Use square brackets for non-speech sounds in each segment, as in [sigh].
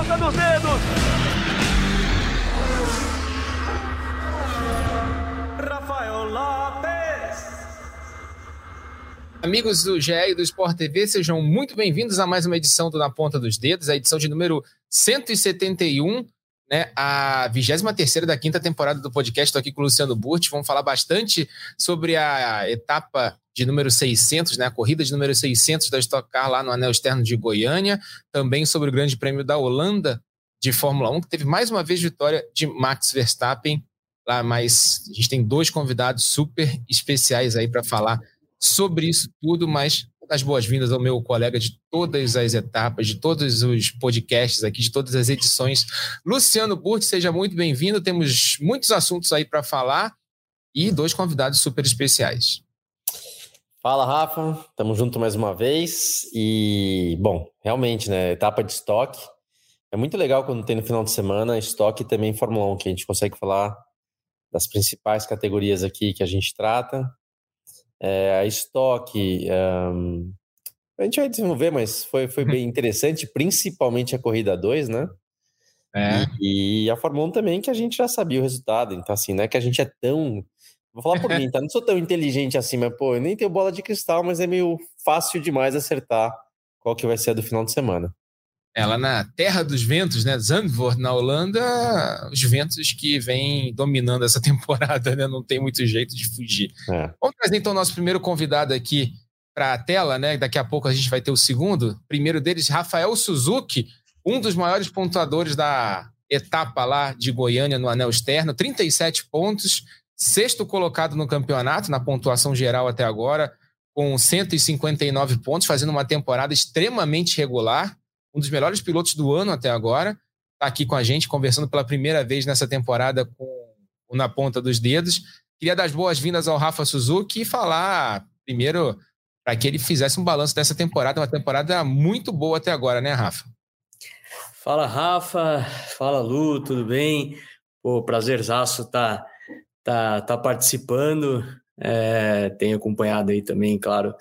ponta dos dedos. Rafael Lopes. Amigos do GE e do Sport TV, sejam muito bem-vindos a mais uma edição do Na Ponta dos Dedos, a edição de número 171, né, a 23 da quinta temporada do podcast. Estou aqui com o Luciano Burti. Vamos falar bastante sobre a etapa de número 600, né, a corrida de número 600 da Stock Car lá no Anel Externo de Goiânia. Também sobre o Grande Prêmio da Holanda de Fórmula 1, que teve mais uma vez vitória de Max Verstappen. Lá, mas a gente tem dois convidados super especiais aí para falar sobre isso tudo, mas as boas-vindas ao meu colega de todas as etapas, de todos os podcasts aqui, de todas as edições. Luciano Burti, seja muito bem-vindo. Temos muitos assuntos aí para falar e dois convidados super especiais. Fala, Rafa. Tamo junto mais uma vez. E, bom, realmente, né? Etapa de estoque. É muito legal quando tem no final de semana estoque também Fórmula 1, que a gente consegue falar das principais categorias aqui que a gente trata é, a estoque. Um, a gente vai desenvolver, mas foi, foi bem [laughs] interessante, principalmente a corrida 2, né? É. E, e, a Fórmula 1 também, que a gente já sabia o resultado. Então, assim, não é que a gente é tão. Vou falar por mim, tá? Não sou tão inteligente assim, mas, pô, eu nem tenho bola de cristal, mas é meio fácil demais acertar qual que vai ser a do final de semana. Ela na terra dos ventos, né? Zandvoort, na Holanda, os ventos que vêm dominando essa [laughs] temporada, né? Não tem muito jeito de fugir. É. Vamos trazer então o nosso primeiro convidado aqui para a tela, né? Daqui a pouco a gente vai ter o segundo. Primeiro deles, Rafael Suzuki, um dos maiores pontuadores da etapa lá de Goiânia no anel externo, 37 pontos, sexto colocado no campeonato, na pontuação geral até agora, com 159 pontos, fazendo uma temporada extremamente regular um dos melhores pilotos do ano até agora, está aqui com a gente, conversando pela primeira vez nessa temporada com o Na Ponta dos Dedos. Queria dar as boas-vindas ao Rafa Suzuki e falar, primeiro, para que ele fizesse um balanço dessa temporada, uma temporada muito boa até agora, né, Rafa? Fala, Rafa. Fala, Lu, tudo bem? Pô, prazerzaço tá, tá, tá participando. É, tenho acompanhado aí também, claro, o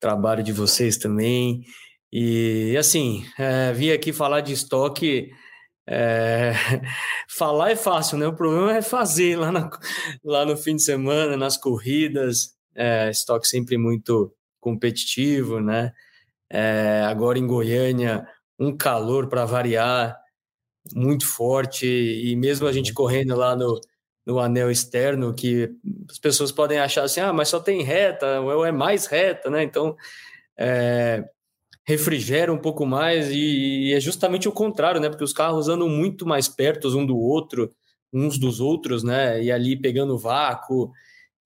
trabalho de vocês também. E assim, é, vim aqui falar de estoque. É, [laughs] falar é fácil, né? O problema é fazer lá, na, lá no fim de semana, nas corridas. É, estoque sempre muito competitivo, né? É, agora em Goiânia, um calor para variar muito forte, e mesmo a gente uhum. correndo lá no, no anel externo, que as pessoas podem achar assim, ah, mas só tem reta, ou é mais reta, né? Então, é, refrigera um pouco mais e, e, é justamente o contrário, né? Porque os carros andam muito mais perto um do outro, uns dos outros, né? E ali pegando vácuo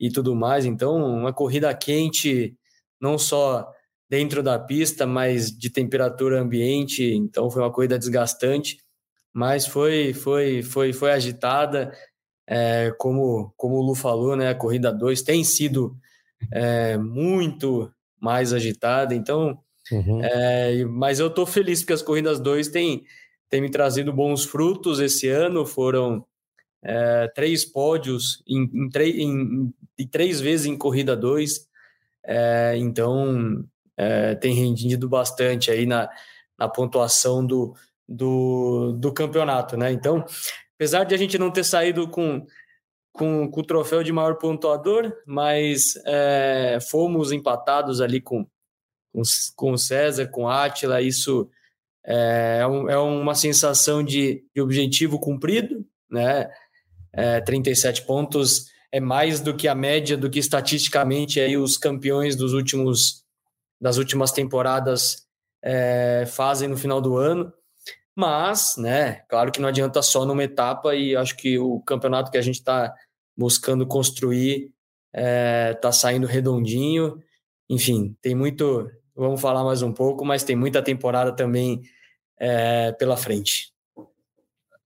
e tudo mais. Então, uma corrida quente, não só dentro da pista, mas de temperatura ambiente. Então, foi uma corrida desgastante, mas foi foi foi foi agitada. É, como como o Lu falou, né? A corrida 2 tem sido é, muito mais agitada. Então, Uhum. É, mas eu estou feliz porque as corridas 2 têm, me trazido bons frutos esse ano. Foram é, três pódios em, em, em, em, três vezes em corrida 2. É, então é, tem rendido bastante aí na, na pontuação do, do, do campeonato. Né? Então, apesar de a gente não ter saído com, com, com o troféu de maior pontuador, mas é, fomos empatados ali com com, com o César, com a Atila, isso é, é, um, é uma sensação de, de, objetivo cumprido, né? É, 37 pontos é mais do que a média do que estatisticamente aí os campeões dos últimos das últimas temporadas é, fazem no final do ano. Mas, né, claro que não adianta só numa etapa e acho que o campeonato que a gente está buscando construir está é, saindo redondinho. Enfim, tem muito vamos falar mais um pouco, mas tem muita temporada também é, pela frente.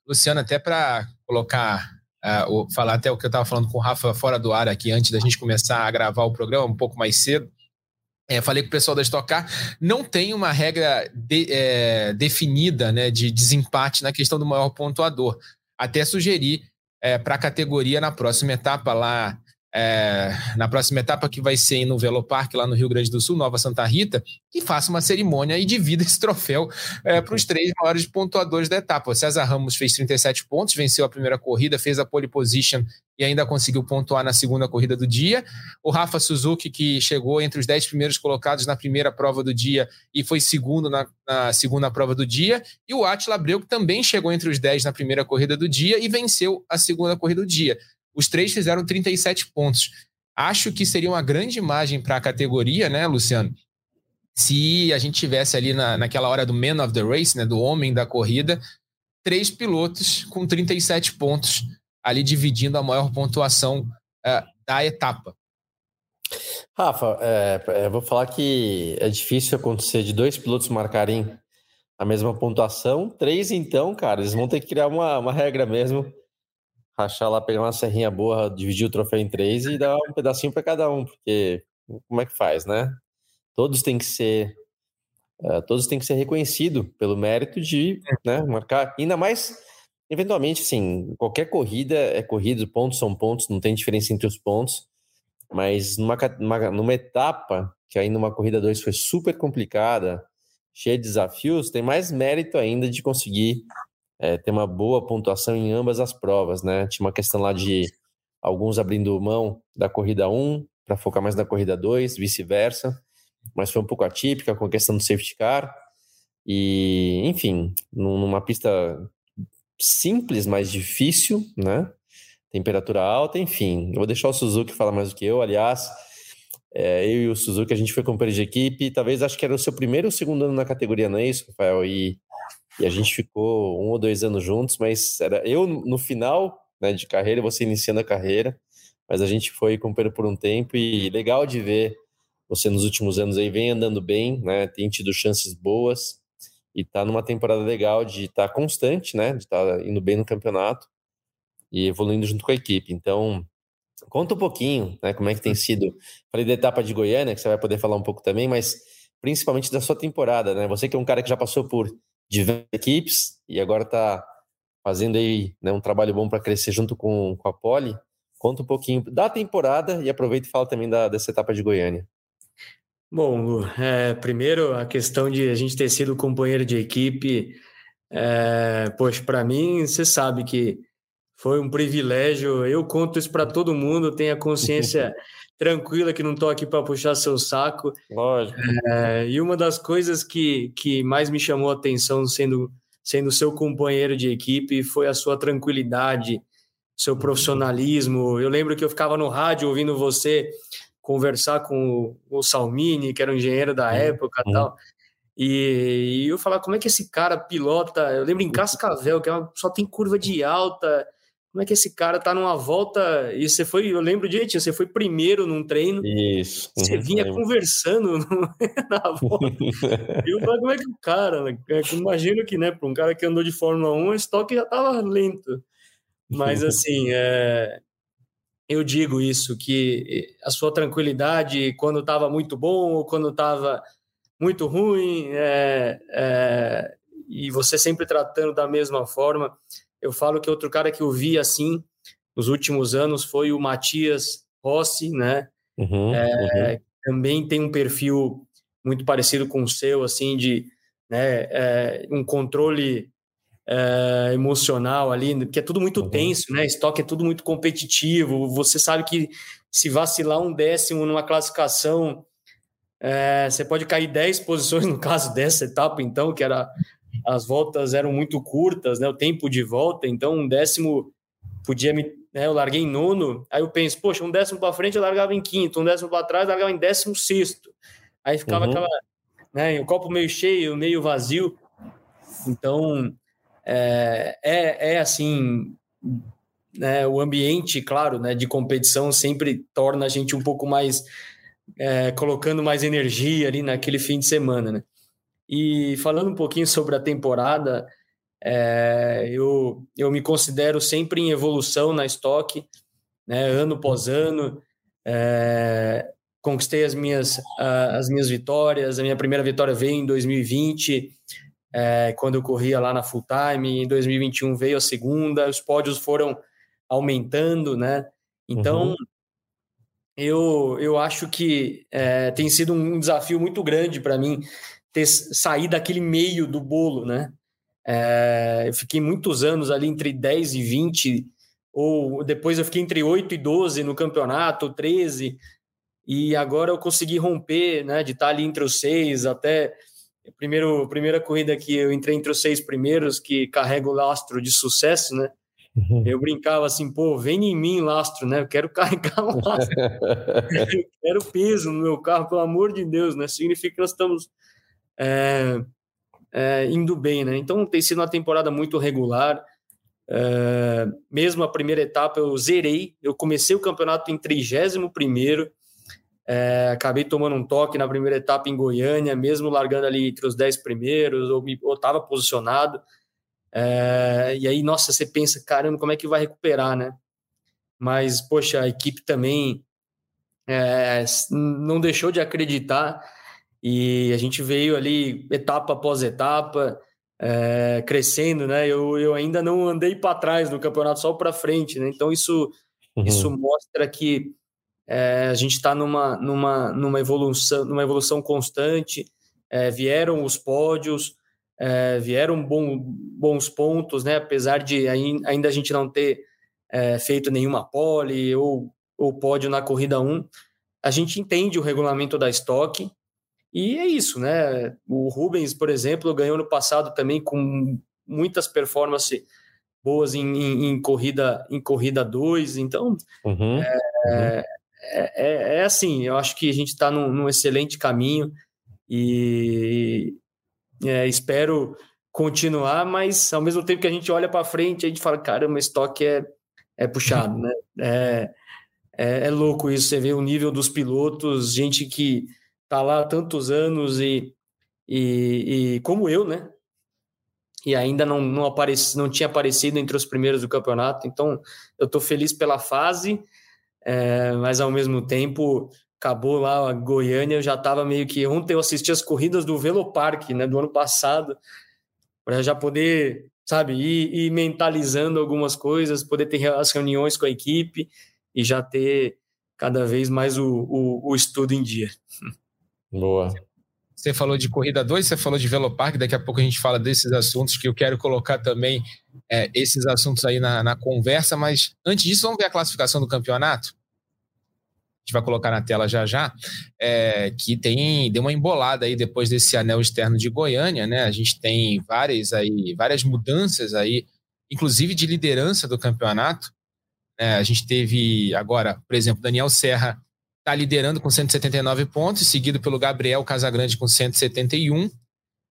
Luciano, até para colocar, uh, falar até o que eu estava falando com o Rafa fora do ar aqui, antes da gente começar a gravar o programa, um pouco mais cedo, é, falei com o pessoal da Stock Car, não tem uma regra de, é, definida né, de desempate na questão do maior pontuador. Até sugerir é, para a categoria na próxima etapa lá é, na próxima etapa, que vai ser no Velo Parque, lá no Rio Grande do Sul, Nova Santa Rita, e faça uma cerimônia e divida [laughs] esse troféu é, para os três maiores pontuadores da etapa. O César Ramos fez 37 pontos, venceu a primeira corrida, fez a pole position e ainda conseguiu pontuar na segunda corrida do dia. O Rafa Suzuki, que chegou entre os 10 primeiros colocados na primeira prova do dia e foi segundo na, na segunda prova do dia. E o Atila Abreu, que também chegou entre os 10 na primeira corrida do dia e venceu a segunda corrida do dia. Os três fizeram 37 pontos. Acho que seria uma grande imagem para a categoria, né, Luciano? Se a gente tivesse ali na, naquela hora do man of the race, né, do homem da corrida, três pilotos com 37 pontos, ali dividindo a maior pontuação uh, da etapa. Rafa, é, é, vou falar que é difícil acontecer de dois pilotos marcarem a mesma pontuação. Três, então, cara, eles vão ter que criar uma, uma regra mesmo rachar lá, pegar uma serrinha boa, dividir o troféu em três e dar um pedacinho para cada um, porque como é que faz, né? Todos têm que ser uh, todos têm que ser reconhecidos pelo mérito de né, marcar, ainda mais eventualmente, sim, qualquer corrida é corrida, pontos são pontos, não tem diferença entre os pontos, mas numa, numa, numa etapa que aí numa corrida 2 foi super complicada, cheia de desafios, tem mais mérito ainda de conseguir é, ter uma boa pontuação em ambas as provas, né? Tinha uma questão lá de alguns abrindo mão da corrida 1 para focar mais na corrida 2, vice-versa, mas foi um pouco atípica com a questão do safety car. E, enfim, numa pista simples, mas difícil, né? Temperatura alta, enfim. Eu vou deixar o Suzuki falar mais do que eu, aliás. É, eu e o Suzuki, a gente foi companheiro de equipe, talvez acho que era o seu primeiro ou segundo ano na categoria, não é isso, Rafael? E e a gente ficou um ou dois anos juntos, mas era eu no final né, de carreira, você iniciando a carreira, mas a gente foi companheiro por um tempo e legal de ver você nos últimos anos aí vem andando bem, né, tem tido chances boas e tá numa temporada legal de estar tá constante, né, de estar tá indo bem no campeonato e evoluindo junto com a equipe. Então, conta um pouquinho, né, como é que tem sido. Falei da etapa de Goiânia, que você vai poder falar um pouco também, mas principalmente da sua temporada, né? Você que é um cara que já passou por diversas equipes e agora está fazendo aí né, um trabalho bom para crescer junto com, com a Poli. Conta um pouquinho da temporada e aproveita e fala também da, dessa etapa de Goiânia. Bom, Lu, é, primeiro a questão de a gente ter sido companheiro de equipe, é, poxa, para mim, você sabe que foi um privilégio. Eu conto isso para todo mundo, tenha consciência [laughs] tranquila, que não estou aqui para puxar seu saco. Lógico. É, e uma das coisas que, que mais me chamou a atenção sendo, sendo seu companheiro de equipe foi a sua tranquilidade, seu profissionalismo. Eu lembro que eu ficava no rádio ouvindo você conversar com o, Salmini, que era um engenheiro da época e tal. E, e, eu falar como é que esse cara pilota. Eu lembro em Cascavel, que é uma, só tem curva de alta como é que esse cara tá numa volta e você foi, eu lembro direitinho, você foi primeiro num treino. Isso. Você uhum, vinha lembro. conversando [laughs] no, na volta. eu falei, como é que o cara, né? É imagino que, né, para um cara que andou de Fórmula 1, o estoque já tava lento. Mas [laughs] assim, é, eu digo isso, que a sua tranquilidade quando estava muito bom ou quando estava muito ruim, é, é, e você sempre tratando da mesma forma, eu falo que outro cara que eu vi assim nos últimos anos foi o Matias Rossi, né? Uhum, é, uhum. Também tem um perfil muito parecido com o seu, assim, de né, é, um controle é, emocional ali, que é tudo muito uhum. tenso, né? Estoque é tudo muito competitivo. Você sabe que se vacilar um décimo numa classificação, é, você pode cair 10 [laughs] posições no caso dessa etapa, então, que era as voltas eram muito curtas, né? O tempo de volta, então um décimo podia me. Né, eu larguei em nono, aí eu penso, poxa, um décimo para frente eu largava em quinto, um décimo para trás eu largava em décimo sexto. Aí ficava uhum. aquela. Né, o copo meio cheio, meio vazio. Então, é, é, é assim. Né, o ambiente, claro, né, de competição sempre torna a gente um pouco mais. É, colocando mais energia ali naquele fim de semana, né? E falando um pouquinho sobre a temporada, é, eu, eu me considero sempre em evolução na estoque, né, ano após ano. É, conquistei as minhas, as minhas vitórias. A minha primeira vitória veio em 2020, é, quando eu corria lá na full time. Em 2021 veio a segunda. Os pódios foram aumentando, né? Então, uhum. eu, eu acho que é, tem sido um desafio muito grande para mim ter saído daquele meio do bolo, né? É, eu fiquei muitos anos ali entre 10 e 20, ou depois eu fiquei entre 8 e 12 no campeonato, 13, e agora eu consegui romper, né, de estar ali entre os seis, até primeiro primeira corrida que eu entrei entre os seis primeiros, que carrega o lastro de sucesso, né? Uhum. Eu brincava assim, pô, vem em mim lastro, né? Eu quero [laughs] carregar o lastro. [laughs] eu quero peso no meu carro, pelo amor de Deus, né? Significa que nós estamos é, é, indo bem, né? Então tem sido uma temporada muito regular. É, mesmo a primeira etapa eu zerei. Eu comecei o campeonato em 31 primeiro. É, acabei tomando um toque na primeira etapa em Goiânia, mesmo largando ali entre os 10 primeiros, ou estava posicionado. É, e aí, nossa, você pensa, caramba, como é que vai recuperar, né? Mas, poxa, a equipe também é, não deixou de acreditar e a gente veio ali etapa após etapa, é, crescendo, né? Eu, eu ainda não andei para trás no campeonato, só para frente, né? Então, isso, uhum. isso mostra que é, a gente está numa, numa, numa, evolução, numa evolução constante. É, vieram os pódios, vieram bom, bons pontos, né? Apesar de ainda a gente não ter feito nenhuma pole ou, ou pódio na corrida 1, a gente entende o regulamento da estoque e é isso, né? O Rubens, por exemplo, ganhou no passado também com muitas performances boas em, em, em corrida em corrida 2, então uhum, é, uhum. É, é, assim, eu acho que a gente está num, num excelente caminho e é, espero continuar, mas ao mesmo tempo que a gente olha para frente, a gente fala, caramba, o estoque é, é puxado, [laughs] né? É, é, é, louco isso, você vê o nível dos pilotos, gente que tá lá há tantos anos e, e, e como eu, né? E ainda não, não, apareci, não tinha aparecido entre os primeiros do campeonato, então eu estou feliz pela fase, é, mas ao mesmo tempo acabou lá a Goiânia, eu já estava meio que. Ontem eu assisti as corridas do Velopark, né, do ano passado, para já poder, sabe, ir, ir, mentalizando algumas coisas, poder ter as reuniões com a equipe e já ter cada vez mais o, o, o estudo em dia. [laughs] Boa. Você falou de corrida 2, você falou de Velopark, daqui a pouco a gente fala desses assuntos que eu quero colocar também é, esses assuntos aí na, na conversa, mas antes disso, vamos ver a classificação do campeonato? gente vai colocar na tela já já, é, que tem deu uma embolada aí depois desse anel externo de Goiânia, né? A gente tem várias aí, várias mudanças aí, inclusive de liderança do campeonato. É, a gente teve agora, por exemplo, Daniel Serra está liderando com 179 pontos, seguido pelo Gabriel Casagrande com 171.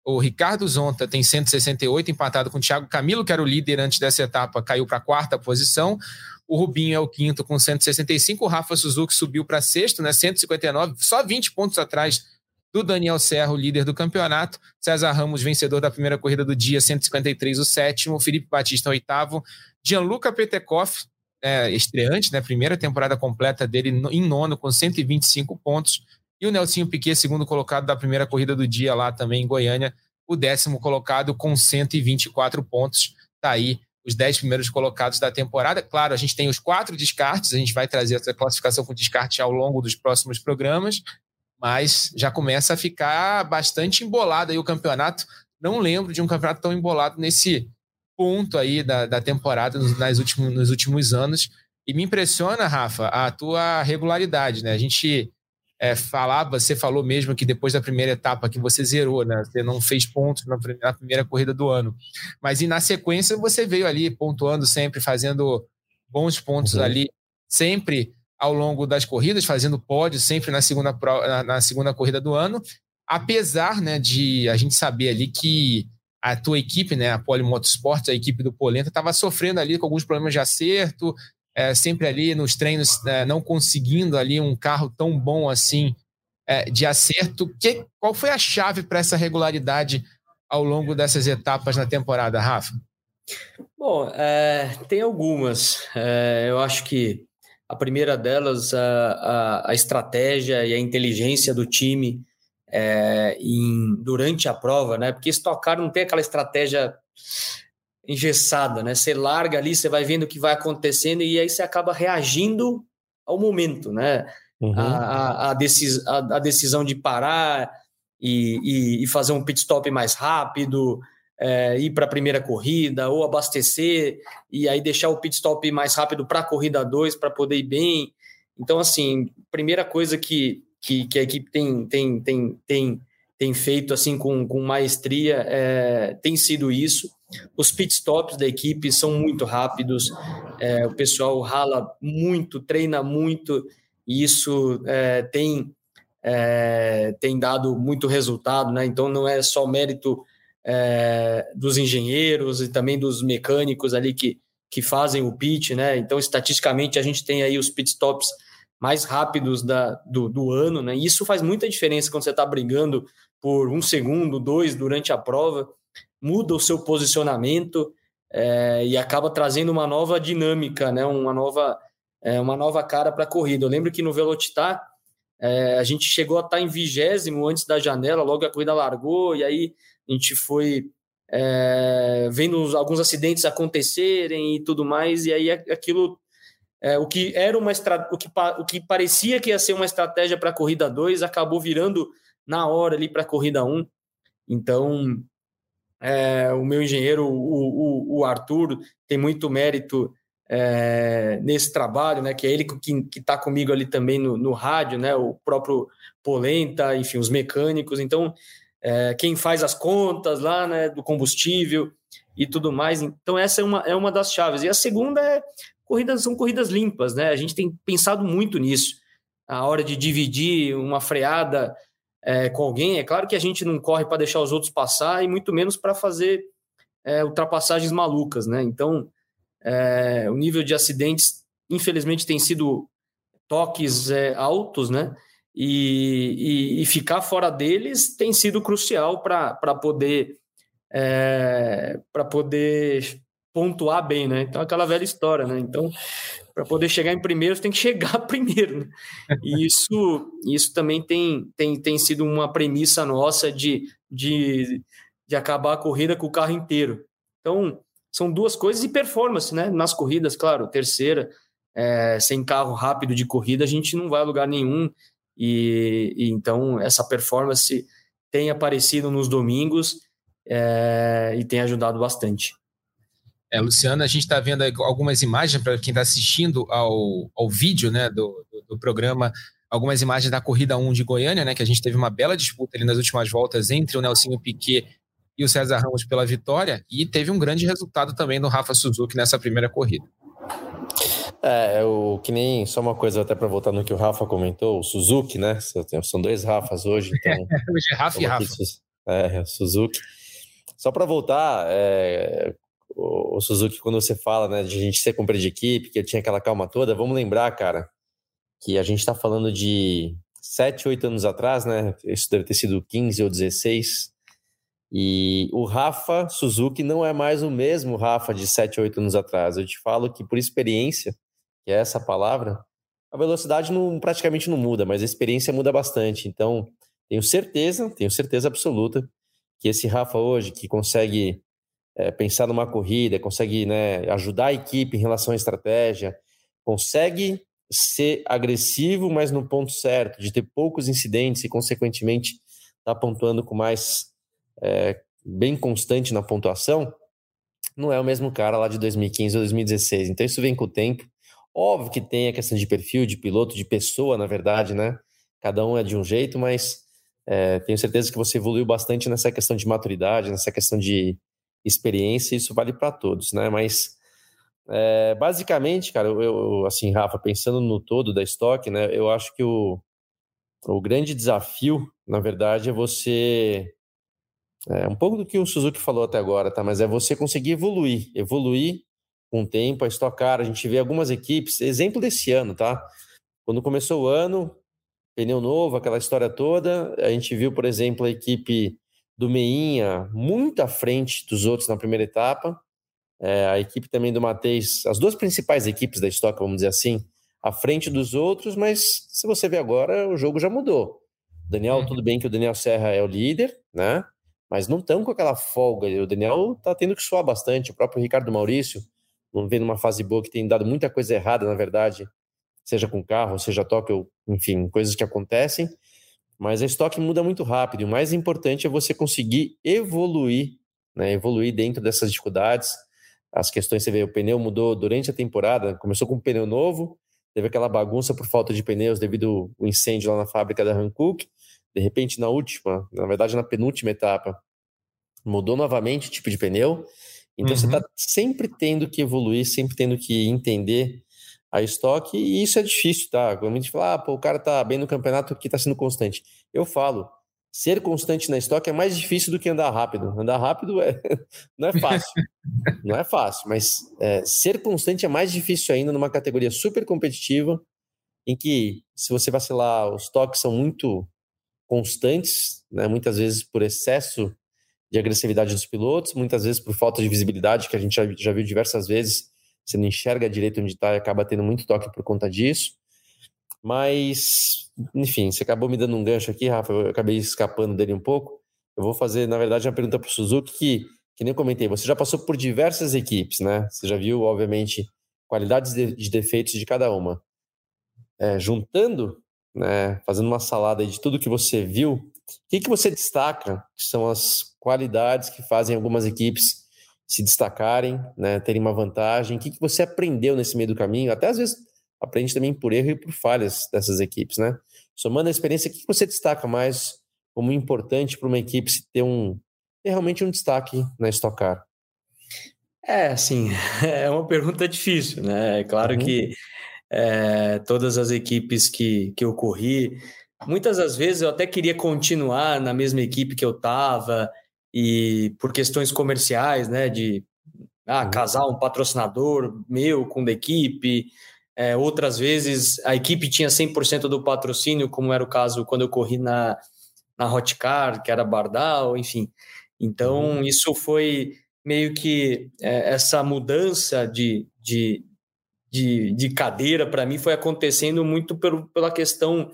O Ricardo Zonta tem 168, empatado com o Thiago Camilo, que era o líder antes dessa etapa, caiu para a quarta posição. O Rubinho é o quinto com 165. O Rafa Suzuki subiu para sexto, né? 159, só 20 pontos atrás do Daniel Serra, o líder do campeonato. César Ramos, vencedor da primeira corrida do dia, 153, o sétimo. Felipe Batista, oitavo. Gianluca Petekoff, é, estreante, né? Primeira temporada completa dele em nono, com 125 pontos. E o Nelsinho Piquet, segundo colocado da primeira corrida do dia lá também em Goiânia, o décimo colocado com 124 pontos. Tá aí os 10 primeiros colocados da temporada. Claro, a gente tem os quatro descartes, a gente vai trazer essa classificação com descarte ao longo dos próximos programas, mas já começa a ficar bastante embolado aí o campeonato. Não lembro de um campeonato tão embolado nesse ponto aí da, da temporada nas últimos, nos últimos anos. E me impressiona, Rafa, a tua regularidade, né? A gente é, falava, você falou mesmo que depois da primeira etapa que você zerou, né? Você não fez pontos na, na primeira corrida do ano. Mas e na sequência você veio ali pontuando sempre, fazendo bons pontos uhum. ali, sempre ao longo das corridas, fazendo pódio sempre na segunda, na, na segunda corrida do ano. Apesar né, de a gente saber ali que a tua equipe, né, a Poli Motorsports, a equipe do Polenta, estava sofrendo ali com alguns problemas de acerto, é, sempre ali nos treinos, é, não conseguindo ali um carro tão bom assim é, de acerto. Que, qual foi a chave para essa regularidade ao longo dessas etapas na temporada, Rafa? Bom, é, tem algumas. É, eu acho que a primeira delas, a, a, a, estratégia e a inteligência do time é, em, durante a prova, né? Porque Stock Car não tem aquela estratégia engessada, né? Você larga ali, você vai vendo o que vai acontecendo e aí você acaba reagindo ao momento, né? uhum. a, a, a, decis, a, a, decisão de parar e, e, e, fazer um pit stop mais rápido, é, ir para a primeira corrida ou abastecer e aí deixar o pit stop mais rápido para a corrida 2 para poder ir bem. Então, assim, primeira coisa que, que, que a equipe tem, tem, tem, tem, tem feito assim com, com maestria é, tem sido isso. Os pit stops da equipe são muito rápidos, é, o pessoal rala muito, treina muito, e isso é, tem, é, tem dado muito resultado, né? Então não é só mérito é, dos engenheiros e também dos mecânicos ali que, que fazem o pit, né? Então, estatisticamente, a gente tem aí os pit stops mais rápidos da, do, do ano, né? E isso faz muita diferença quando você está brigando por um segundo, dois durante a prova, muda o seu posicionamento é, e acaba trazendo uma nova dinâmica, né? Uma nova, é, uma nova cara para a corrida. Eu lembro que no Velocitar é, a gente chegou a estar tá em vigésimo antes da janela, logo a corrida largou e aí a gente foi é, vendo alguns acidentes acontecerem e tudo mais, e aí aquilo, é, o que era uma o que, o que parecia que ia ser uma estratégia para a corrida 2 acabou virando na hora ali para a corrida 1. Um. Então, é, o meu engenheiro, o, o, o, Arthur, tem muito mérito é, nesse trabalho, né? Que é ele que está comigo ali também no, no rádio, né? O próprio Polenta, enfim, os mecânicos. Então, é, quem faz as contas lá, né, do combustível e tudo mais. Então, essa é uma, é uma das chaves. E a segunda é corridas, são corridas limpas, né? A gente tem pensado muito nisso. A hora de dividir uma freada é, com alguém, é claro que a gente não corre para deixar os outros passar e muito menos para fazer é, ultrapassagens malucas, né? Então, é, o nível de acidentes, infelizmente, tem sido toques é, altos, né? e, e, e ficar fora deles tem sido crucial para poder é, para poder pontuar bem, né? Então aquela velha história, né? Então para poder chegar em primeiro você tem que chegar [laughs] primeiro. Né? E isso isso também tem, tem, tem sido uma premissa nossa de, de, de acabar a corrida com o carro inteiro. Então são duas coisas e performance, né? Nas corridas, claro, terceira, é, sem carro rápido de corrida, a gente não vai a lugar nenhum. E, e então essa performance tem aparecido nos domingos é, e tem ajudado bastante. É, Luciana, a gente está vendo algumas imagens para quem está assistindo ao, ao vídeo né, do, do, do, programa, algumas imagens da corrida 1 de Goiânia, né, que a gente teve uma bela disputa ali nas últimas voltas entre o Nelsinho Piquet e o César Ramos pela vitória, e teve um grande resultado também do Rafa Suzuki nessa primeira corrida. É, o que nem só uma coisa até para voltar no que o Rafa comentou, o Suzuki, né? São dois Rafas hoje, [laughs] então. hoje é Rafa e Rafa. É, Suzuki. Só para voltar, é, o, Suzuki, quando você fala, né, de a gente ser companheiro de equipe, que tinha aquela calma toda, vamos lembrar, cara, que a gente está falando de 7, 8 anos atrás, né? Isso deve ter sido 15 ou 16. E o Rafa Suzuki não é mais o mesmo Rafa de 7, 8 anos atrás. Eu te falo que, por experiência, que é essa palavra, a velocidade não, praticamente não muda, mas a experiência muda bastante. Então, tenho certeza, tenho certeza absoluta que esse Rafa hoje, que consegue é, pensar numa corrida, consegue né, ajudar a equipe em relação à estratégia, consegue ser agressivo, mas no ponto certo, de ter poucos incidentes e, consequentemente, estar tá pontuando com mais, é, bem constante na pontuação, não é o mesmo cara lá de 2015 ou 2016. Então, isso vem com o tempo. Óbvio que tem a questão de perfil, de piloto, de pessoa, na verdade, né? Cada um é de um jeito, mas é, tenho certeza que você evoluiu bastante nessa questão de maturidade, nessa questão de experiência, isso vale para todos, né? Mas é, basicamente, cara, eu, eu, assim, Rafa, pensando no todo da estoque, né? Eu acho que o, o grande desafio, na verdade, é você é um pouco do que o Suzuki falou até agora, tá? Mas é você conseguir evoluir, evoluir com o tempo, a Stock Car, a gente vê algumas equipes, exemplo desse ano, tá? Quando começou o ano, pneu novo, aquela história toda, a gente viu, por exemplo, a equipe do Meinha muito à frente dos outros na primeira etapa, é, a equipe também do Mateus, as duas principais equipes da Stock, vamos dizer assim, à frente dos outros, mas se você ver agora, o jogo já mudou. Daniel, uhum. tudo bem que o Daniel Serra é o líder, né? Mas não estão com aquela folga. O Daniel tá tendo que suar bastante. O próprio Ricardo Maurício não vem numa fase boa que tem dado muita coisa errada, na verdade, seja com carro, seja toque, enfim, coisas que acontecem. Mas a estoque muda muito rápido. E o mais importante é você conseguir evoluir, né? Evoluir dentro dessas dificuldades. As questões, você vê, o pneu mudou durante a temporada, começou com um pneu novo, teve aquela bagunça por falta de pneus devido ao incêndio lá na fábrica da Hankook. De repente, na última, na verdade, na penúltima etapa, mudou novamente o tipo de pneu. Então, uhum. você está sempre tendo que evoluir, sempre tendo que entender a estoque, e isso é difícil, tá? Quando a gente fala, ah, pô, o cara tá bem no campeonato porque tá sendo constante. Eu falo, ser constante na estoque é mais difícil do que andar rápido. Andar rápido é, [laughs] não é fácil. não é fácil, mas é, ser constante é mais difícil ainda numa categoria super competitiva, em que, se você vacilar, os toques são muito constantes, né? muitas vezes por excesso de agressividade dos pilotos, muitas vezes por falta de visibilidade, que a gente já, já viu diversas vezes você não enxerga direito onde está e acaba tendo muito toque por conta disso. Mas, enfim, você acabou me dando um gancho aqui, Rafa, eu acabei escapando dele um pouco. Eu vou fazer, na verdade, uma pergunta para o Suzuki que, que nem comentei, você já passou por diversas equipes, né? Você já viu, obviamente, qualidades de, de defeitos de cada uma. É, juntando, né, fazendo uma salada de tudo que você viu, o que, que você destaca que são as qualidades que fazem algumas equipes se destacarem, né, terem uma vantagem? O que, que você aprendeu nesse meio do caminho? Até às vezes aprende também por erro e por falhas dessas equipes, né? Somando a experiência, o que, que você destaca mais como importante para uma equipe ter um ter realmente um destaque na Stock Car? É, assim, [laughs] é uma pergunta difícil, né? É claro uhum. que é, todas as equipes que, que eu corri, muitas das vezes eu até queria continuar na mesma equipe que eu estava, e por questões comerciais, né, de ah, uhum. casar um patrocinador meu com da equipe, é, outras vezes a equipe tinha 100% do patrocínio, como era o caso quando eu corri na, na Hotcar, que era Bardal, enfim. Então, uhum. isso foi meio que é, essa mudança de, de, de, de cadeira para mim foi acontecendo muito pelo, pela questão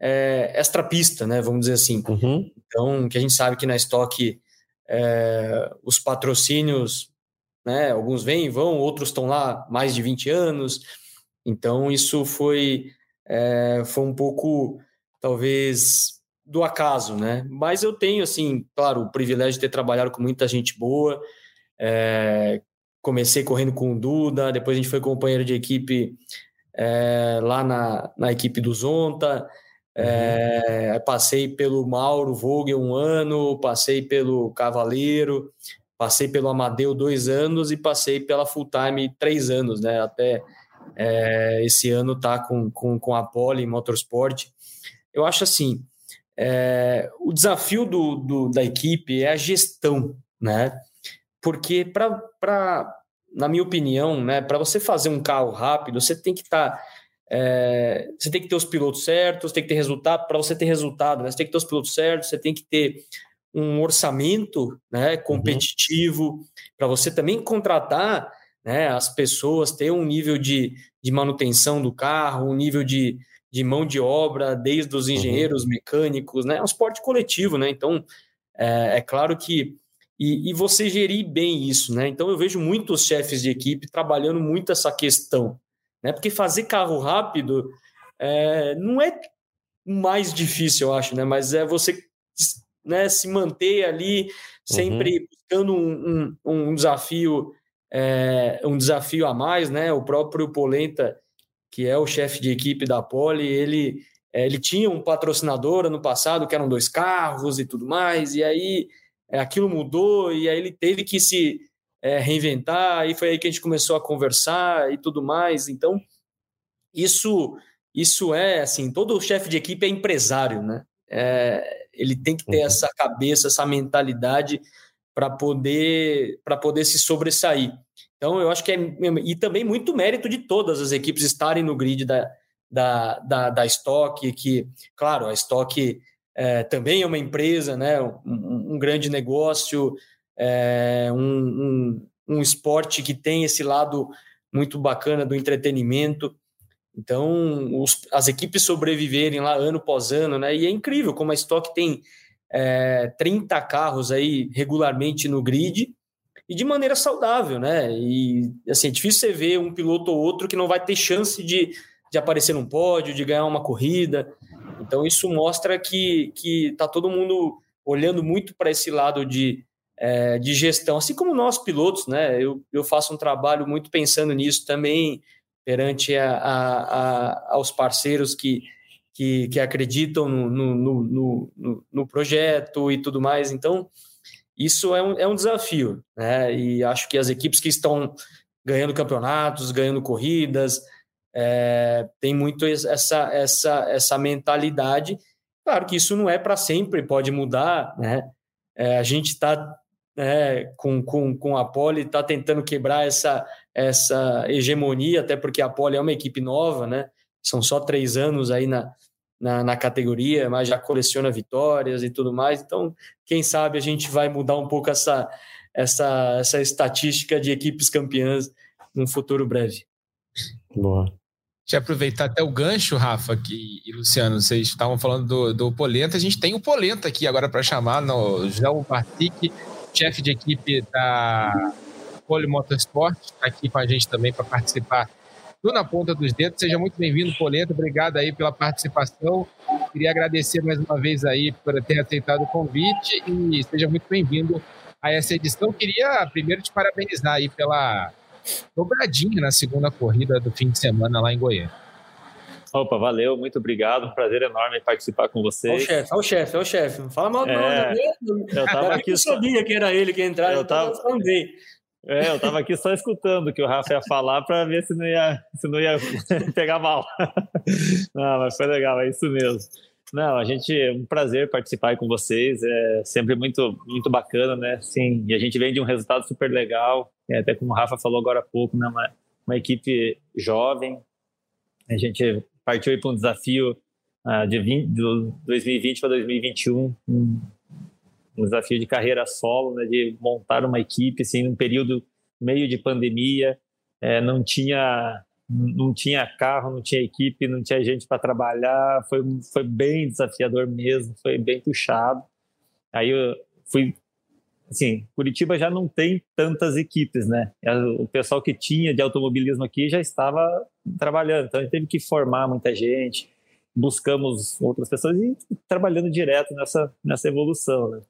é, extra-pista, né? Vamos dizer assim. Uhum. Então, que a gente sabe que na estoque é, os patrocínios, né, alguns vêm e vão, outros estão lá mais de 20 anos, então isso foi, é, foi um pouco, talvez, do acaso, né? Mas eu tenho, assim, claro, o privilégio de ter trabalhado com muita gente boa, é, comecei correndo com o Duda, depois a gente foi companheiro de equipe é, lá na, na equipe do Zonta, é, passei pelo Mauro Vogel um ano, passei pelo Cavaleiro, passei pelo Amadeu dois anos e passei pela Full Time três anos, né? Até é, esse ano tá com, com, com a Poli Motorsport. Eu acho assim, é, o desafio do, do, da equipe é a gestão, né? Porque para, na minha opinião, né, para você fazer um carro rápido, você tem que estar tá é, você tem que ter os pilotos certos, tem que ter resultado. Para você ter resultado, né? você tem que ter os pilotos certos, você tem que ter um orçamento né, uhum. competitivo uhum. para você também contratar né, as pessoas, ter um nível de, de manutenção do carro, um nível de, de mão de obra, desde os uhum. engenheiros, uhum. mecânicos, né? É um esporte coletivo, né? Então, é, é claro que. E, e, você gerir bem isso, né? Então, eu vejo muitos chefes de equipe trabalhando muito essa questão né? Porque fazer carro rápido é, não é mais difícil, eu acho, né? Mas é você né, se manter ali sempre uhum. buscando um, um, um desafio é, um desafio a mais, né? O próprio Polenta, que é o chefe de equipe da Pole, ele é, ele tinha um patrocinador ano passado que eram dois carros e tudo mais, e aí é, aquilo mudou e aí ele teve que se é, reinventar, e foi aí que a gente começou a conversar e tudo mais. Então, isso, isso é assim, todo chefe de equipe é empresário, né? É, ele tem que ter uhum. essa cabeça, essa mentalidade para poder para poder se sobressair. Então, eu acho que é e também muito mérito de todas as equipes estarem no grid da da, da, da Stock, que, claro, a Stock é, também é uma empresa, né, um, um grande negócio, é um, um, um esporte que tem esse lado muito bacana do entretenimento. Então, os, as equipes sobreviverem lá ano após ano, né? E é incrível como a Stock tem é, 30 carros aí regularmente no grid e de maneira saudável, né? E assim, é difícil você ver um piloto ou outro que não vai ter chance de, de aparecer num pódio, de ganhar uma corrida. Então isso mostra que que está todo mundo olhando muito para esse lado de, é, de gestão, assim como nós pilotos, né? Eu, eu faço um trabalho muito pensando nisso também perante a, a, a, aos parceiros que, que, que acreditam no, no, no, no, projeto e tudo mais. Então, isso é um, é um desafio, né? E acho que as equipes que estão ganhando campeonatos, ganhando corridas, é, tem muito essa, essa, essa mentalidade. Claro que isso não é para sempre, pode mudar, né? É, a gente está né, com, com, com a Poli, está tentando quebrar essa, essa hegemonia, até porque a Poli é uma equipe nova, né? São só três anos aí na, na, na, categoria, mas já coleciona vitórias e tudo mais. Então, quem sabe a gente vai mudar um pouco essa, essa, essa estatística de equipes campeãs num futuro breve. Boa. Deixa eu aproveitar até o gancho, Rafa que, e Luciano, vocês estavam falando do, do Polenta. A gente tem o Polenta aqui agora para chamar, no João Bartik, chefe de equipe da Poli Motorsport, está aqui com a gente também para participar do Na Ponta dos Dedos. Seja muito bem-vindo, Polenta. Obrigado aí pela participação. Queria agradecer mais uma vez aí por ter aceitado o convite e seja muito bem-vindo a essa edição. Queria primeiro te parabenizar aí pela dobradinha na segunda corrida do fim de semana lá em Goiânia. Opa, valeu, muito obrigado, um prazer enorme participar com vocês. Olha o chefe, olha o chefe, olha o chefe, não fala mal é, não, eu tava aqui eu sabia que era ele que ia entrar, eu tava, também. É, eu tava aqui só escutando o que o Rafa ia falar para ver se não ia, se não ia [laughs] pegar mal. Não, mas foi legal, é isso mesmo. Não, a gente, é um prazer participar com vocês, é sempre muito, muito bacana, né? Sim, e a gente vem de um resultado super legal, é, até como o Rafa falou agora há pouco, né? Uma, uma equipe jovem, a gente partiu para um desafio uh, de 20, 2020 para 2021, um, um, desafio de carreira solo, né? De montar uma equipe, assim, num período meio de pandemia, é, não tinha não tinha carro, não tinha equipe, não tinha gente para trabalhar, foi, foi bem desafiador mesmo, foi bem puxado. Aí eu fui, assim, Curitiba já não tem tantas equipes, né? O pessoal que tinha de automobilismo aqui já estava trabalhando, então a gente teve que formar muita gente, buscamos outras pessoas e trabalhando direto nessa, nessa evolução, né?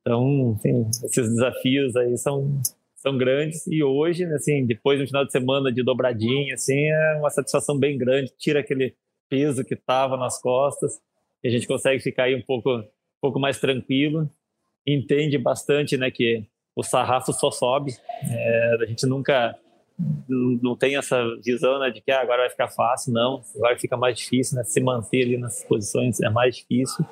Então, esses desafios aí são, são grandes e hoje, assim, depois de um final de semana de dobradinha, assim, é uma satisfação bem grande, tira aquele peso que estava nas costas e a gente consegue ficar aí um pouco, um pouco mais tranquilo, entende bastante, né, que o sarrafo só sobe, é, a gente nunca não tem essa visão né, de que ah, agora vai ficar fácil, não, agora fica mais difícil, né, se manter ali nas posições é mais difícil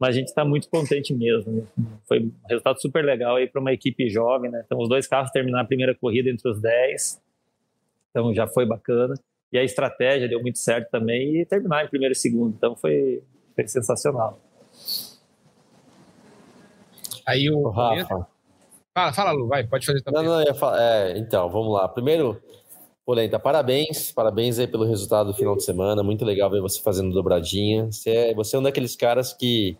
mas a gente está muito contente mesmo. Né? Foi um resultado super legal aí para uma equipe jovem, né? Então, os dois carros terminaram a primeira corrida entre os 10, então já foi bacana. E a estratégia deu muito certo também e terminar em primeiro e segundo, então foi, foi sensacional. Aí o Rafa. Fala, fala, Lu, vai, pode fazer também. Não, não, falar, é, então, vamos lá. Primeiro, Polenta, parabéns, parabéns aí pelo resultado do final de semana. Muito legal ver você fazendo dobradinha. Você é, você é um daqueles caras que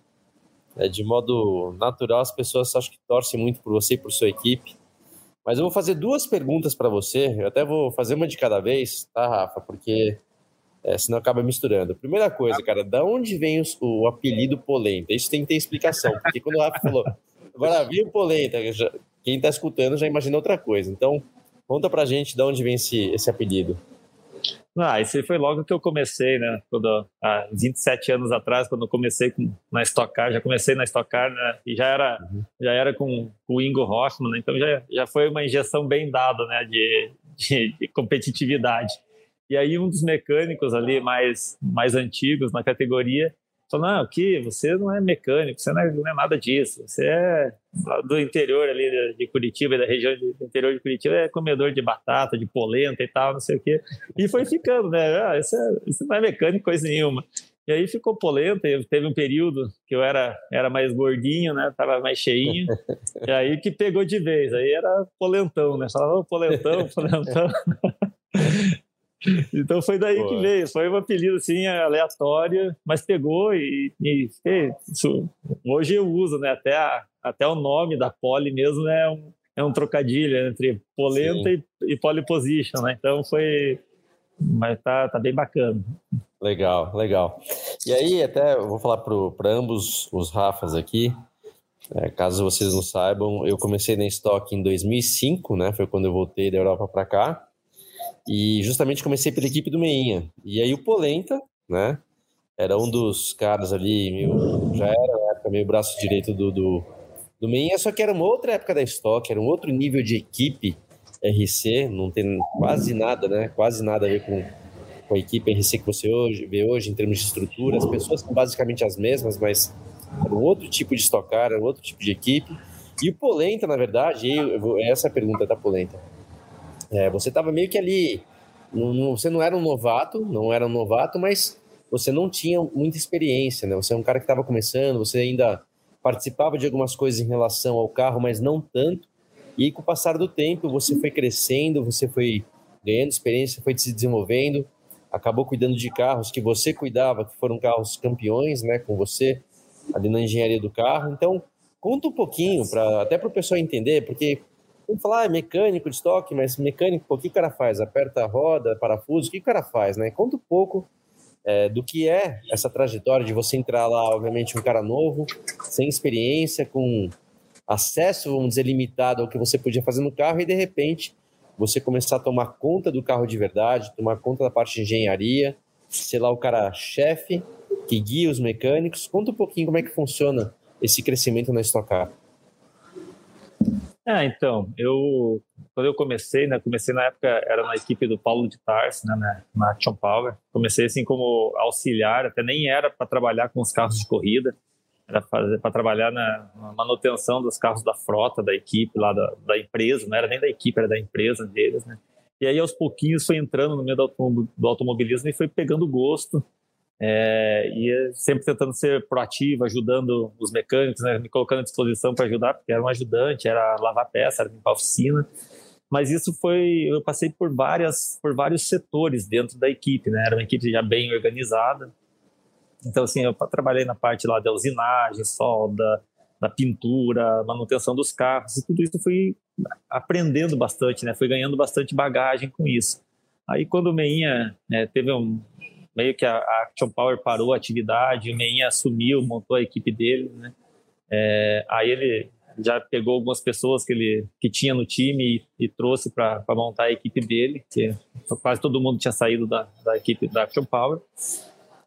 é, de modo natural, as pessoas acho que torcem muito por você e por sua equipe. Mas eu vou fazer duas perguntas para você. Eu até vou fazer uma de cada vez, tá, Rafa? Porque é, senão acaba misturando. Primeira coisa, cara, da onde vem o, o apelido Polenta? Isso tem que ter explicação. Porque quando o Rafa falou, agora viu Polenta, quem está escutando já imagina outra coisa. Então, conta pra gente de onde vem esse, esse apelido. Ah, esse foi logo que eu comecei, né? Quando, há 27 anos atrás, quando eu comecei com, na Stock Car, já comecei na Stock Car, né? E já era, uhum. já era com, com, o Ingo Hoffman, né? Então já, já foi uma injeção bem dada, né? De, de, de competitividade. E aí um dos mecânicos ali mais, mais antigos na categoria Falou, não, que você não é mecânico, você não é, não é, nada disso, você é do interior ali de Curitiba, da região do interior de Curitiba, é comedor de batata, de polenta e tal, não sei o quê. E foi ficando, né? Ah, isso, é, isso não é mecânico, coisa nenhuma. E aí ficou polenta, teve um período que eu era, era mais gordinho, né? Tava mais cheinho. [laughs] e aí que pegou de vez, aí era polentão, né? Falava, polentão, polentão. [laughs] Então foi daí que veio, foi um apelido assim aleatório, mas pegou e, e, e isso, hoje eu uso, né? Até, a, até o nome da pole mesmo é um, é um trocadilho entre polenta e, e pole position, né? Então foi, mas tá, tá bem bacana. Legal, legal. E aí, até eu vou falar para ambos os Rafas aqui, é, caso vocês não saibam, eu comecei na Stock em 2005, né? Foi quando eu voltei da Europa para cá. E justamente comecei pela equipe do Meinha. E aí o Polenta, né? Era um dos caras ali, meio, já era na época meio braço direito do, do, do Meinha, só que era uma outra época da Stock, era um outro nível de equipe RC, não tem quase nada, né? Quase nada a ver com, com a equipe RC que você hoje, vê hoje em termos de estrutura. As pessoas são basicamente as mesmas, mas era um outro tipo de estocar, era um outro tipo de equipe. E o Polenta, na verdade, eu, essa é a pergunta da Polenta. É, você estava meio que ali, você não era um novato, não era um novato, mas você não tinha muita experiência, né? Você é um cara que estava começando, você ainda participava de algumas coisas em relação ao carro, mas não tanto. E com o passar do tempo, você foi crescendo, você foi ganhando experiência, foi se desenvolvendo, acabou cuidando de carros que você cuidava, que foram carros campeões, né, com você ali na engenharia do carro. Então, conta um pouquinho, pra, até para o pessoal entender, porque vamos falar, ah, é mecânico de estoque, mas mecânico, o que o cara faz? Aperta a roda, parafuso, o que o cara faz, né? Conta um pouco é, do que é essa trajetória de você entrar lá, obviamente, um cara novo, sem experiência, com acesso, vamos dizer, limitado ao que você podia fazer no carro e, de repente, você começar a tomar conta do carro de verdade, tomar conta da parte de engenharia, ser lá o cara chefe que guia os mecânicos. Conta um pouquinho como é que funciona esse crescimento na Stock Car. É, então, eu quando eu comecei, né, comecei na época era na equipe do Paulo de Tarso, né, na, na Action Power. Comecei assim como auxiliar, até nem era para trabalhar com os carros de corrida, era para trabalhar na, na, manutenção dos carros da frota da equipe lá da, da, empresa, não era nem da equipe, era da empresa deles, né. E aí aos pouquinhos foi entrando no meio do, automobilismo e foi pegando gosto é, e sempre tentando ser proativo, ajudando os mecânicos, né, me colocando à disposição para ajudar, porque era um ajudante, era lavar peça, era limpar a oficina. Mas isso foi, eu passei por várias, por vários setores dentro da equipe, né? Era uma equipe já bem organizada. Então assim, eu trabalhei na parte lá da usinagem, solda, da pintura, manutenção dos carros e tudo isso fui aprendendo bastante, né? Fui ganhando bastante bagagem com isso. Aí quando o Meinha né, teve um, meio que a, Action Power parou a atividade, o Meinha assumiu, montou a equipe dele, né? É, aí ele já pegou algumas pessoas que ele que tinha no time e, e trouxe para montar a equipe dele, que quase todo mundo tinha saído da, da equipe da Action Power.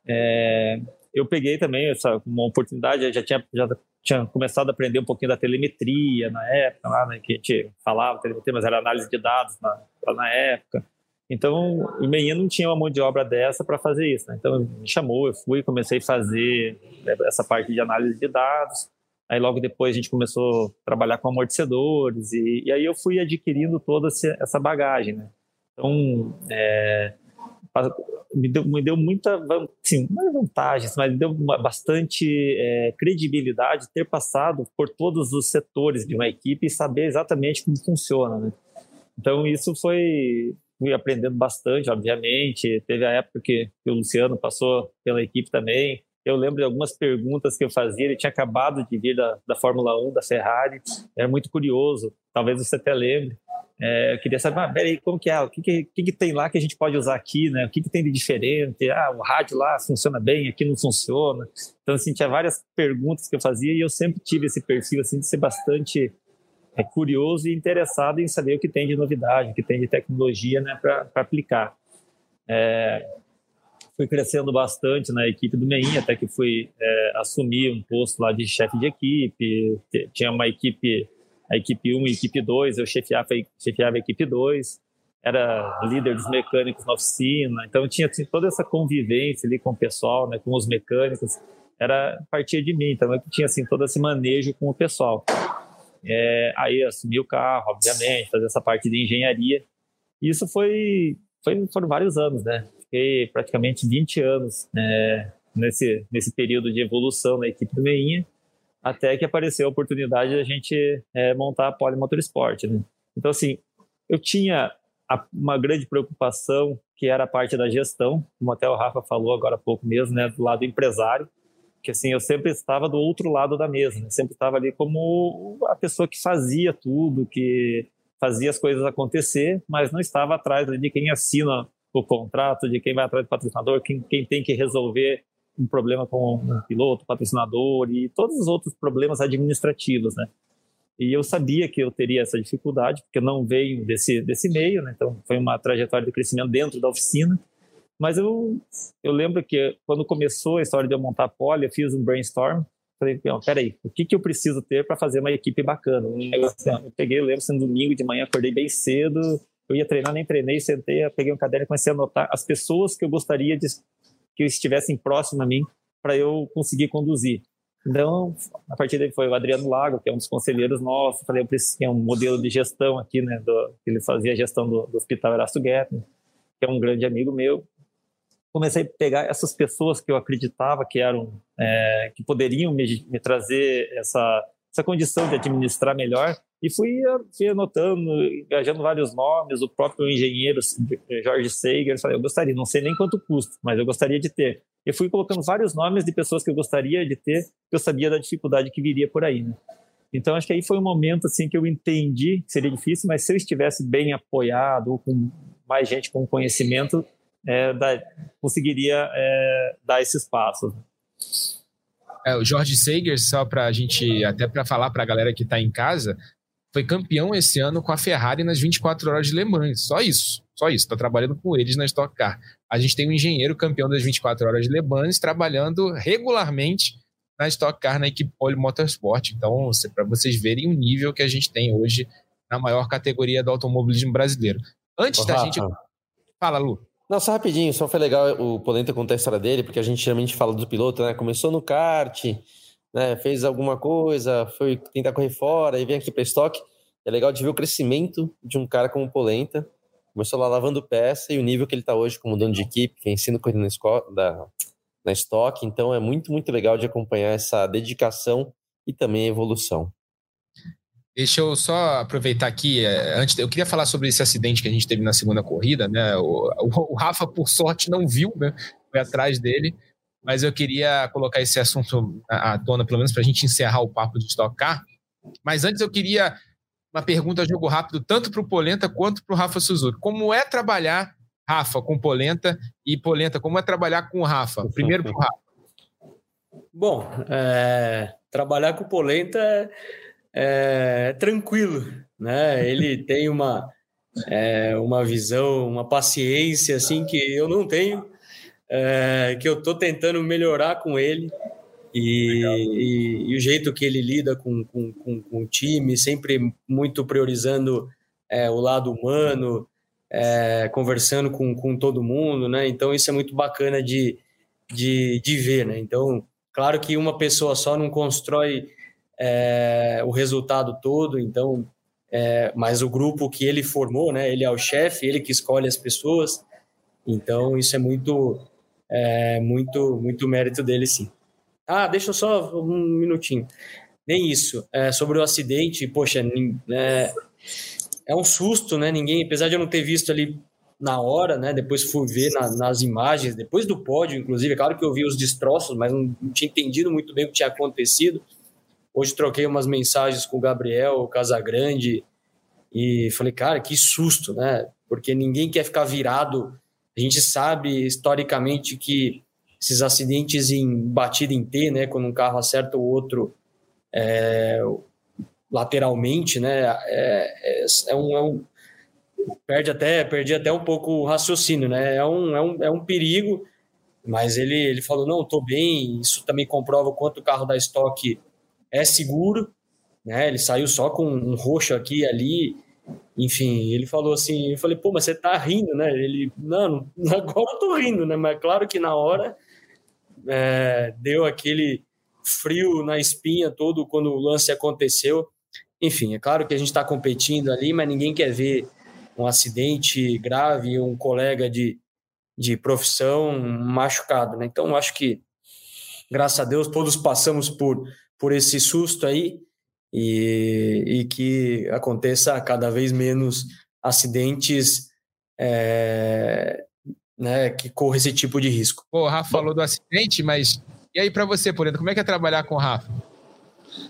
É, eu peguei também essa uma oportunidade, já tinha já tinha começado a aprender um pouquinho da telemetria na época, lá, né, que a gente falava telemetria, mas era análise de dados na, na época. Então, o Meinha não tinha uma mão de obra dessa para fazer isso. Né? Então, me chamou, eu fui, comecei a fazer né, essa parte de análise de dados. Aí, logo depois, a gente começou a trabalhar com amortecedores. E, e aí, eu fui adquirindo toda essa bagagem. Né? Então, é, me, deu, me deu muita assim, não é vantagens, mas me deu bastante é, credibilidade ter passado por todos os setores de uma equipe e saber exatamente como funciona. Né? Então, isso foi, fui aprendendo bastante, obviamente. Teve a época que, que, o Luciano passou pela equipe também. Eu lembro de algumas perguntas que eu fazia. Ele tinha acabado de vir da, da Fórmula 1, da Ferrari. Era muito curioso. Talvez você até lembre. É, eu queria saber, ah, peraí, como que é? O que, que, que, tem lá que a gente pode usar aqui, né? O que, que tem de diferente? Ah, o rádio lá funciona bem, aqui não funciona. Então, assim, tinha várias perguntas que eu fazia e eu sempre tive esse perfil, assim, de ser bastante é curioso e interessado em saber o que tem de novidade, o que tem de tecnologia né, para aplicar. É, fui crescendo bastante na equipe do MEIN, até que fui é, assumir um posto lá de chefe de equipe. Tinha uma equipe, a equipe 1 e a equipe 2, eu chefiava, chefiava a equipe 2, era líder dos mecânicos na oficina, então tinha assim, toda essa convivência ali com o pessoal, né, com os mecânicos, era partia de mim, então eu tinha assim, todo esse manejo com o pessoal. É, aí assumi o carro, obviamente, fazer essa parte de engenharia. Isso foi, foi foram vários anos, né? Fiquei praticamente 20 anos né, nesse, nesse período de evolução na equipe do Meinha, até que apareceu a oportunidade de a gente é, montar a Polimotorsport. Né? Então, assim, eu tinha uma grande preocupação que era a parte da gestão, como até o Rafa falou agora há pouco mesmo, né, do lado empresário que assim eu sempre estava do outro lado da mesa, né? sempre estava ali como a pessoa que fazia tudo, que fazia as coisas acontecer, mas não estava atrás de quem assina o contrato, de quem vai atrás do patrocinador, quem, quem tem que resolver um problema com um piloto, patrocinador e todos os outros problemas administrativos, né? E eu sabia que eu teria essa dificuldade, porque eu não venho desse, desse meio, né? Então, foi uma trajetória de crescimento dentro da oficina. Mas eu, eu lembro que quando começou a história de eu montar a pole, eu fiz um brainstorm. Falei, peraí, o que, que eu preciso ter para fazer uma equipe bacana? Assim, eu peguei, eu lembro, sendo domingo de manhã, acordei bem cedo, eu ia treinar, nem treinei, sentei, peguei um caderno e comecei a anotar as pessoas que eu gostaria de que estivessem próximas a mim para eu conseguir conduzir. Então, a partir daí foi o Adriano Lago, que é um dos conselheiros nossos. Falei, eu preciso um modelo de gestão aqui, né? Do, ele fazia a gestão do, do Hospital Erasto Gueto, que é um grande amigo meu. Comecei a pegar essas pessoas que eu acreditava que eram, é, que poderiam me, me trazer essa, essa condição de administrar melhor e fui, fui anotando, engajando vários nomes, o próprio engenheiro Jorge Seiger, falei, eu gostaria, não sei nem quanto custa, mas eu gostaria de ter. Eu fui colocando vários nomes de pessoas que eu gostaria de ter, que eu sabia da dificuldade que viria por aí, né? Então acho que aí foi um momento assim que eu entendi que seria difícil, mas se eu estivesse bem apoiado ou com mais gente com conhecimento, é, da, conseguiria é, dar esses passos. É, o Jorge Sager, só para a gente, até para falar para a galera que está em casa, foi campeão esse ano com a Ferrari nas 24 horas de Le Mans. Só isso. Só isso. Está trabalhando com eles na Stock Car. A gente tem um engenheiro campeão das 24 horas de Le Mans trabalhando regularmente na Stock Car, na equipe Pole Motorsport. Então, para vocês verem o nível que a gente tem hoje na maior categoria do automobilismo brasileiro. Antes Ô, da Rafa. gente. Fala, Lu. Não, só rapidinho, só foi legal o Polenta contar a história dele, porque a gente geralmente fala do piloto, né? Começou no kart, né, fez alguma coisa, foi tentar correr fora e vem aqui para estoque. É legal de ver o crescimento de um cara como o Polenta. Começou lá lavando peça e o nível que ele está hoje como dono de equipe, que ensina correndo na, escola, da, na estoque. Então é muito, muito legal de acompanhar essa dedicação e também a evolução. Deixa eu só aproveitar aqui, é, antes eu queria falar sobre esse acidente que a gente teve na segunda corrida, né? O, o, o Rafa, por sorte, não viu, né? Foi atrás dele, mas eu queria colocar esse assunto à, tona, pelo menos para a gente encerrar o papo de Stock Car. Mas antes eu queria uma pergunta jogo rápido, tanto para o Polenta quanto para o Rafa Suzuki. Como é trabalhar, Rafa, com Polenta e Polenta, como é trabalhar com o Rafa? Primeiro para o Rafa. Bom, é, trabalhar com Polenta é, é, tranquilo, né? Ele [laughs] tem uma, é, uma visão, uma paciência assim que eu não tenho é, que eu estou tentando melhorar com ele. E, e, e, o jeito que ele lida com, com, com, com o time, sempre muito priorizando é, o lado humano, é, conversando com, com todo mundo, né? Então isso é muito bacana de, de, de ver, né? Então, claro que uma pessoa só não constrói é, o resultado todo, então, é, mas o grupo que ele formou, né? Ele é o chefe, ele que escolhe as pessoas, então isso é muito é, muito, muito mérito dele, sim. Ah, deixa eu só um minutinho. Nem isso. É, sobre o acidente, poxa, é, é um susto, né? Ninguém, apesar de eu não ter visto ali na hora, né? Depois fui ver na, nas imagens, depois do pódio, inclusive. É claro que eu vi os destroços, mas não, não, tinha entendido muito bem o que tinha acontecido. Hoje troquei umas mensagens com o Gabriel o Casagrande e falei, cara, que susto, né? Porque ninguém quer ficar virado a gente sabe historicamente que esses acidentes em batida em T, né, quando um carro acerta o outro é, lateralmente, né, é, é, é, um, é, um, perde até perdi até um pouco o raciocínio, né, é um, é um, é um perigo, mas ele, ele falou não, estou bem, isso também comprova o quanto o carro da estoque é seguro, né, ele saiu só com um roxo aqui e ali, enfim, ele falou assim, eu falei, pô, mas você tá rindo, né? Ele, não, [laughs] agora eu tô rindo, né? Mas claro que na hora é, deu aquele frio na espinha todo quando o lance aconteceu. Enfim, é claro que a gente está competindo ali, mas ninguém quer ver um acidente grave, um colega de, de profissão machucado, né? Então, acho que, graças a Deus, todos passamos por, por esse susto aí e, e que aconteça cada vez menos acidentes é, né, que corra esse tipo de risco. o Rafa falou do acidente, mas e aí para você, por exemplo, como é que é trabalhar com o Rafa?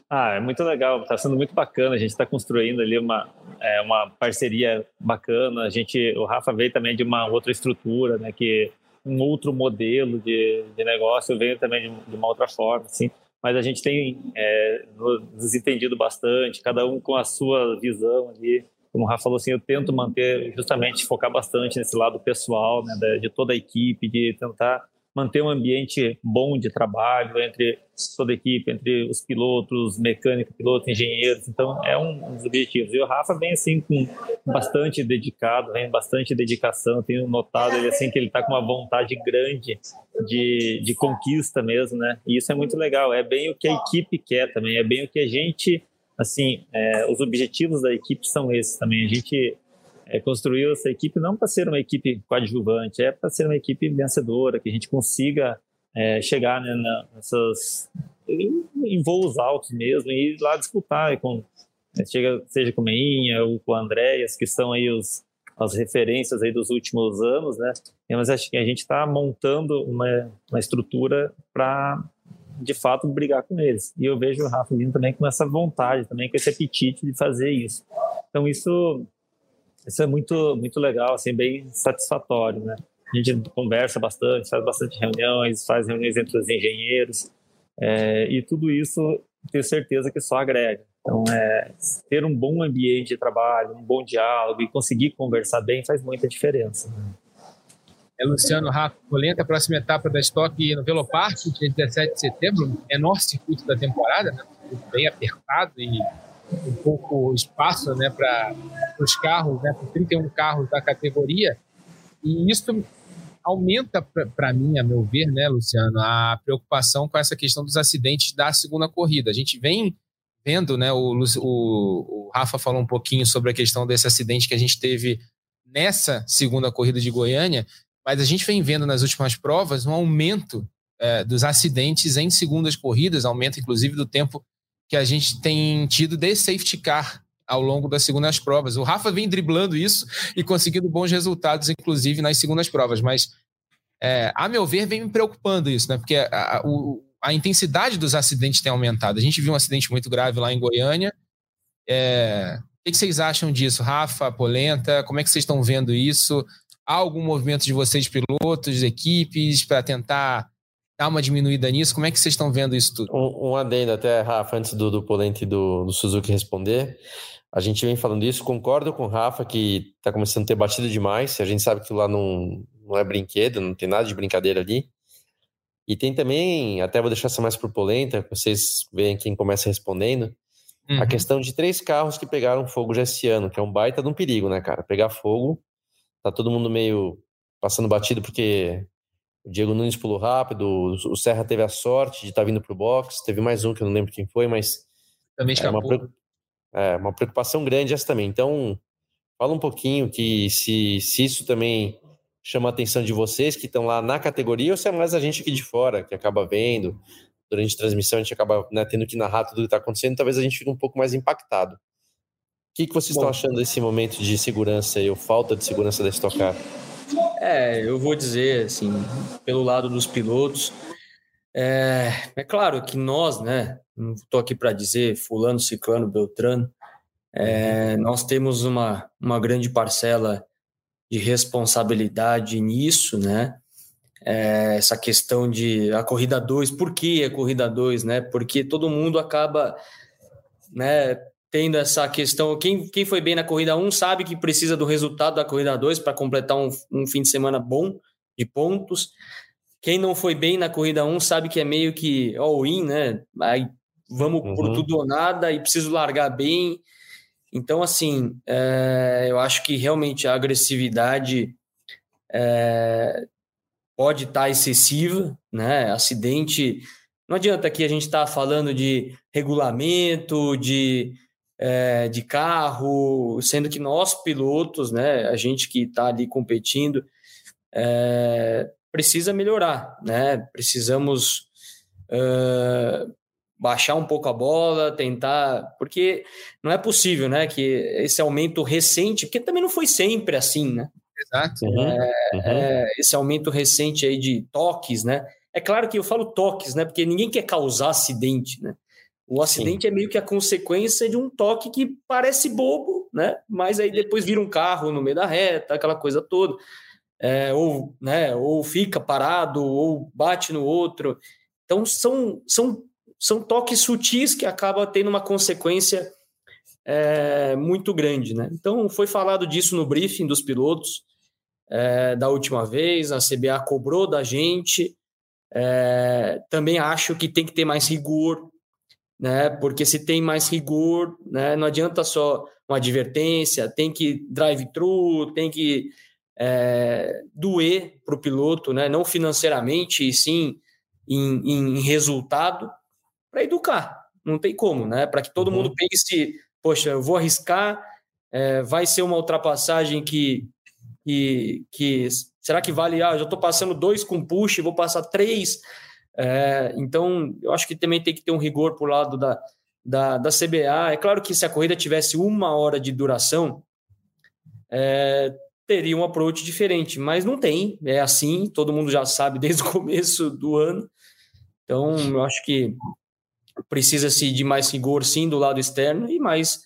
Ah, é muito legal, está sendo muito bacana. A gente está construindo ali uma, é, uma parceria bacana. A gente, o Rafa veio também de uma outra estrutura, né? Que um outro modelo de, de negócio veio também de, de uma outra forma, assim. Mas a gente tem é, nos entendido bastante, cada um com a sua visão ali. Como o Rafa falou assim, eu tento manter, justamente focar bastante nesse lado pessoal, né, de toda a equipe, de tentar manter um ambiente bom de trabalho entre toda a equipe, entre os pilotos, mecânicos, pilotos, engenheiros. Então, é um, dos objetivos. E o Rafa vem assim com bastante dedicado, vem bastante dedicação. Tenho notado ele assim que ele está com uma vontade grande de, de conquista mesmo, né? E isso é muito legal. É bem o que a equipe quer também. É bem o que a gente, assim, é, os objetivos da equipe são esses também. A gente é, construiu essa equipe não para ser uma equipe coadjuvante, é para ser uma equipe vencedora, que a gente consiga é, chegar né, nessas em, em, voos altos mesmo e ir lá disputar com né, seja com o Meinha ou com o Andréas, que são aí os, as referências aí dos últimos anos, né? Mas acho que a gente está montando uma, uma estrutura para de fato brigar com eles. E eu vejo o Rafa vindo também com essa vontade, também com esse apetite de fazer isso. Então isso isso é muito, muito legal, assim, bem satisfatório, né? A gente conversa bastante, faz bastante reuniões, faz reuniões entre os engenheiros, é, e tudo isso tenho certeza que só agrega. Então, é, ter um bom ambiente de trabalho, um bom diálogo e conseguir conversar bem faz muita diferença. Né? É Luciano Rafa a próxima etapa da Stock no Velopark, dia 17 de setembro, menor circuito da temporada, né? bem apertado e um pouco espaço né, para os carros, né, para 31 carros da categoria. E isso aumenta para mim, a meu ver, né, Luciano, a preocupação com essa questão dos acidentes da segunda corrida. A gente vem vendo, né, o, o, o Rafa falou um pouquinho sobre a questão desse acidente que a gente teve nessa segunda corrida de Goiânia, mas a gente vem vendo nas últimas provas um aumento é, dos acidentes em segundas corridas, aumento inclusive do tempo que a gente tem tido de safety car ao longo das segundas provas. O Rafa vem driblando isso e conseguindo bons resultados, inclusive nas segundas provas, mas é, a meu ver vem me preocupando isso, né? Porque a, a, o, a, intensidade dos acidentes tem aumentado. A gente viu um acidente muito grave lá em Goiânia. É, o que vocês acham disso, Rafa, Polenta? Como é que vocês estão vendo isso? Há algum movimento de vocês, pilotos, equipes, para tentar dar uma diminuída nisso? Como é que vocês estão vendo isso tudo? Um, um adendo até, Rafa, antes do, do Polente e do, do Suzuki responder. A gente vem falando isso, concordo com o Rafa que está começando a ter batido demais. A gente sabe que lá não, não é brinquedo, não tem nada de brincadeira ali. E tem também, até vou deixar essa mais para o Polenta, vocês veem quem começa respondendo, uhum. a questão de três carros que pegaram fogo já esse ano, que é um baita de um perigo, né, cara? Pegar fogo, tá todo mundo meio passando batido porque o Diego Nunes pulou rápido, o Serra teve a sorte de estar tá vindo para o box, teve mais um que eu não lembro quem foi, mas. Também escapou. É uma, é uma preocupação grande essa também. Então, fala um pouquinho que se, se isso também chama a atenção de vocês que estão lá na categoria ou se é mais a gente aqui de fora que acaba vendo. Durante a transmissão a gente acaba né, tendo que narrar tudo o que está acontecendo, talvez a gente fique um pouco mais impactado. O que, que vocês Bom, estão achando desse momento de segurança e ou falta de segurança da Stock Car? É, eu vou dizer, assim, pelo lado dos pilotos, é, é claro que nós, né, não estou aqui para dizer fulano, ciclano, beltrano, é, nós temos uma, uma grande parcela de responsabilidade nisso, né, é, essa questão de a corrida 2, por que a corrida 2, né, porque todo mundo acaba, né, tendo essa questão. Quem, quem foi bem na corrida 1 sabe que precisa do resultado da corrida 2 para completar um, um, fim de semana bom de pontos. Quem não foi bem na corrida 1 sabe que é meio que all-in, né? Aí vamos uhum. por tudo ou nada e preciso largar bem. Então, assim, é, eu acho que realmente a agressividade é, pode estar tá excessiva, né? Acidente. Não adianta que a gente está falando de regulamento, de é, de carro, sendo que nós pilotos, né, a gente que está ali competindo, é, precisa melhorar, né? Precisamos é, baixar um pouco a bola, tentar, porque não é possível, né, que esse aumento recente, porque também não foi sempre assim, né? Exato. Uhum, uhum. É, esse aumento recente aí de toques, né? É claro que eu falo toques, né? Porque ninguém quer causar acidente, né? O acidente Sim. é meio que a consequência de um toque que parece bobo, né? Mas aí depois vira um carro no meio da reta, aquela coisa toda. É, ou, né, ou fica parado, ou bate no outro. Então são, são, são toques sutis que acabam tendo uma consequência é, muito grande. Né? Então foi falado disso no briefing dos pilotos é, da última vez, a CBA cobrou da gente. É, também acho que tem que ter mais rigor né? Porque se tem mais rigor, né? Não adianta só uma advertência, tem que drive-thru, tem que é, doer para o piloto, né? Não financeiramente, e sim em, em resultado, para educar. Não tem como, né? Para que todo uhum. mundo pense, poxa, eu vou arriscar, é, vai ser uma ultrapassagem que, que, que será que vale? Ah, já estou passando dois com push, vou passar três é, então, eu acho que também tem que ter um rigor por lado da, da, da CBA. É claro que se a corrida tivesse uma hora de duração, é, teria um approach diferente, mas não tem. É assim, todo mundo já sabe desde o [laughs] começo do ano. Então, eu acho que precisa-se de mais rigor, sim, do lado externo e mais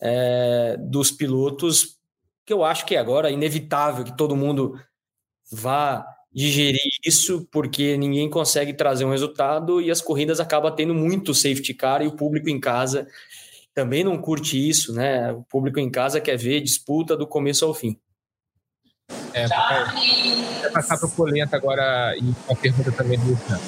é, dos pilotos, que eu acho que agora é inevitável que todo mundo vá digerir isso, porque ninguém consegue trazer um resultado e as corridas acabam tendo muito safety car e o público em casa também não curte isso, né? O público em casa quer ver disputa do começo ao fim. É, vai passar para o Polenta agora e uma pergunta também do Luciano.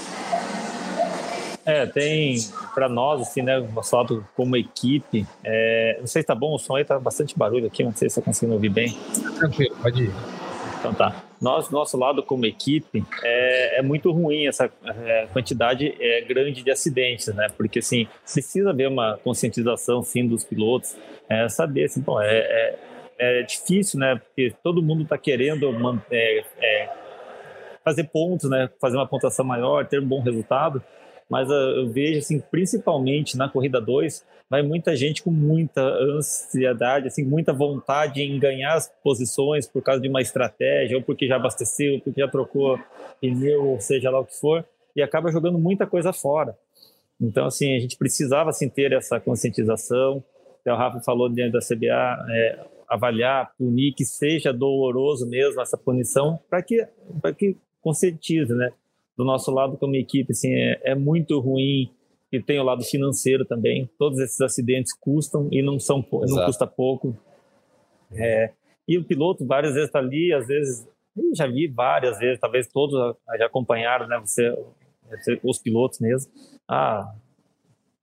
É, tem para nós, assim, né, nosso como equipe, é, não sei se tá bom, o som aí tá bastante barulho aqui, não sei se você tá conseguindo ouvir bem. Tranquilo, pode ir. Então tá. Nós, nosso lado como equipe, é, é muito ruim essa é, quantidade é, grande de acidentes, né? Porque, assim, precisa haver uma conscientização, sim, dos pilotos, é, saber, assim, bom, é, é, é difícil, né? Porque todo mundo está querendo manter, é, fazer pontos, né? Fazer uma pontuação maior, ter um bom resultado, mas uh, eu vejo, assim, principalmente na corrida 2, vai muita gente com muita ansiedade, assim, muita vontade em ganhar as posições por causa de uma estratégia, ou porque já abasteceu, ou porque já trocou pneu, ou seja lá o que for, e acaba jogando muita coisa fora. Então, assim, a gente precisava, assim, ter essa conscientização. O Rafa falou dentro da CBA, é, avaliar, punir, que seja doloroso mesmo essa punição, para que, que conscientize, né? Do nosso lado, como equipe, assim, é, é muito ruim e tem o lado financeiro também. Todos esses acidentes custam e não são não custa pouco. É, e o piloto várias vezes está ali, às vezes eu já vi várias vezes, talvez todos já acompanharam, né? Você, os pilotos mesmo. Ah,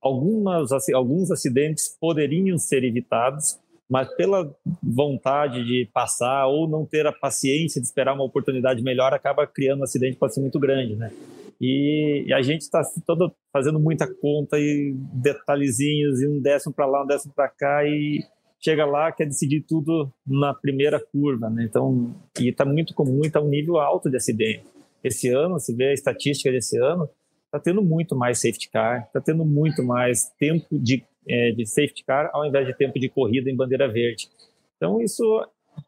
algumas alguns acidentes poderiam ser evitados, mas pela vontade de passar ou não ter a paciência de esperar uma oportunidade melhor, acaba criando um acidente pode ser muito grande, né? E, e a gente está todo fazendo muita conta e detalhezinhos e um décimo para lá, um décimo para cá e chega lá quer decidir tudo na primeira curva, né? Então, e está muito comum, está um nível alto de acidente. Esse ano, se vê a estatística desse ano, está tendo muito mais safety car, está tendo muito mais tempo de, é, de safety car ao invés de tempo de corrida em bandeira verde. Então, isso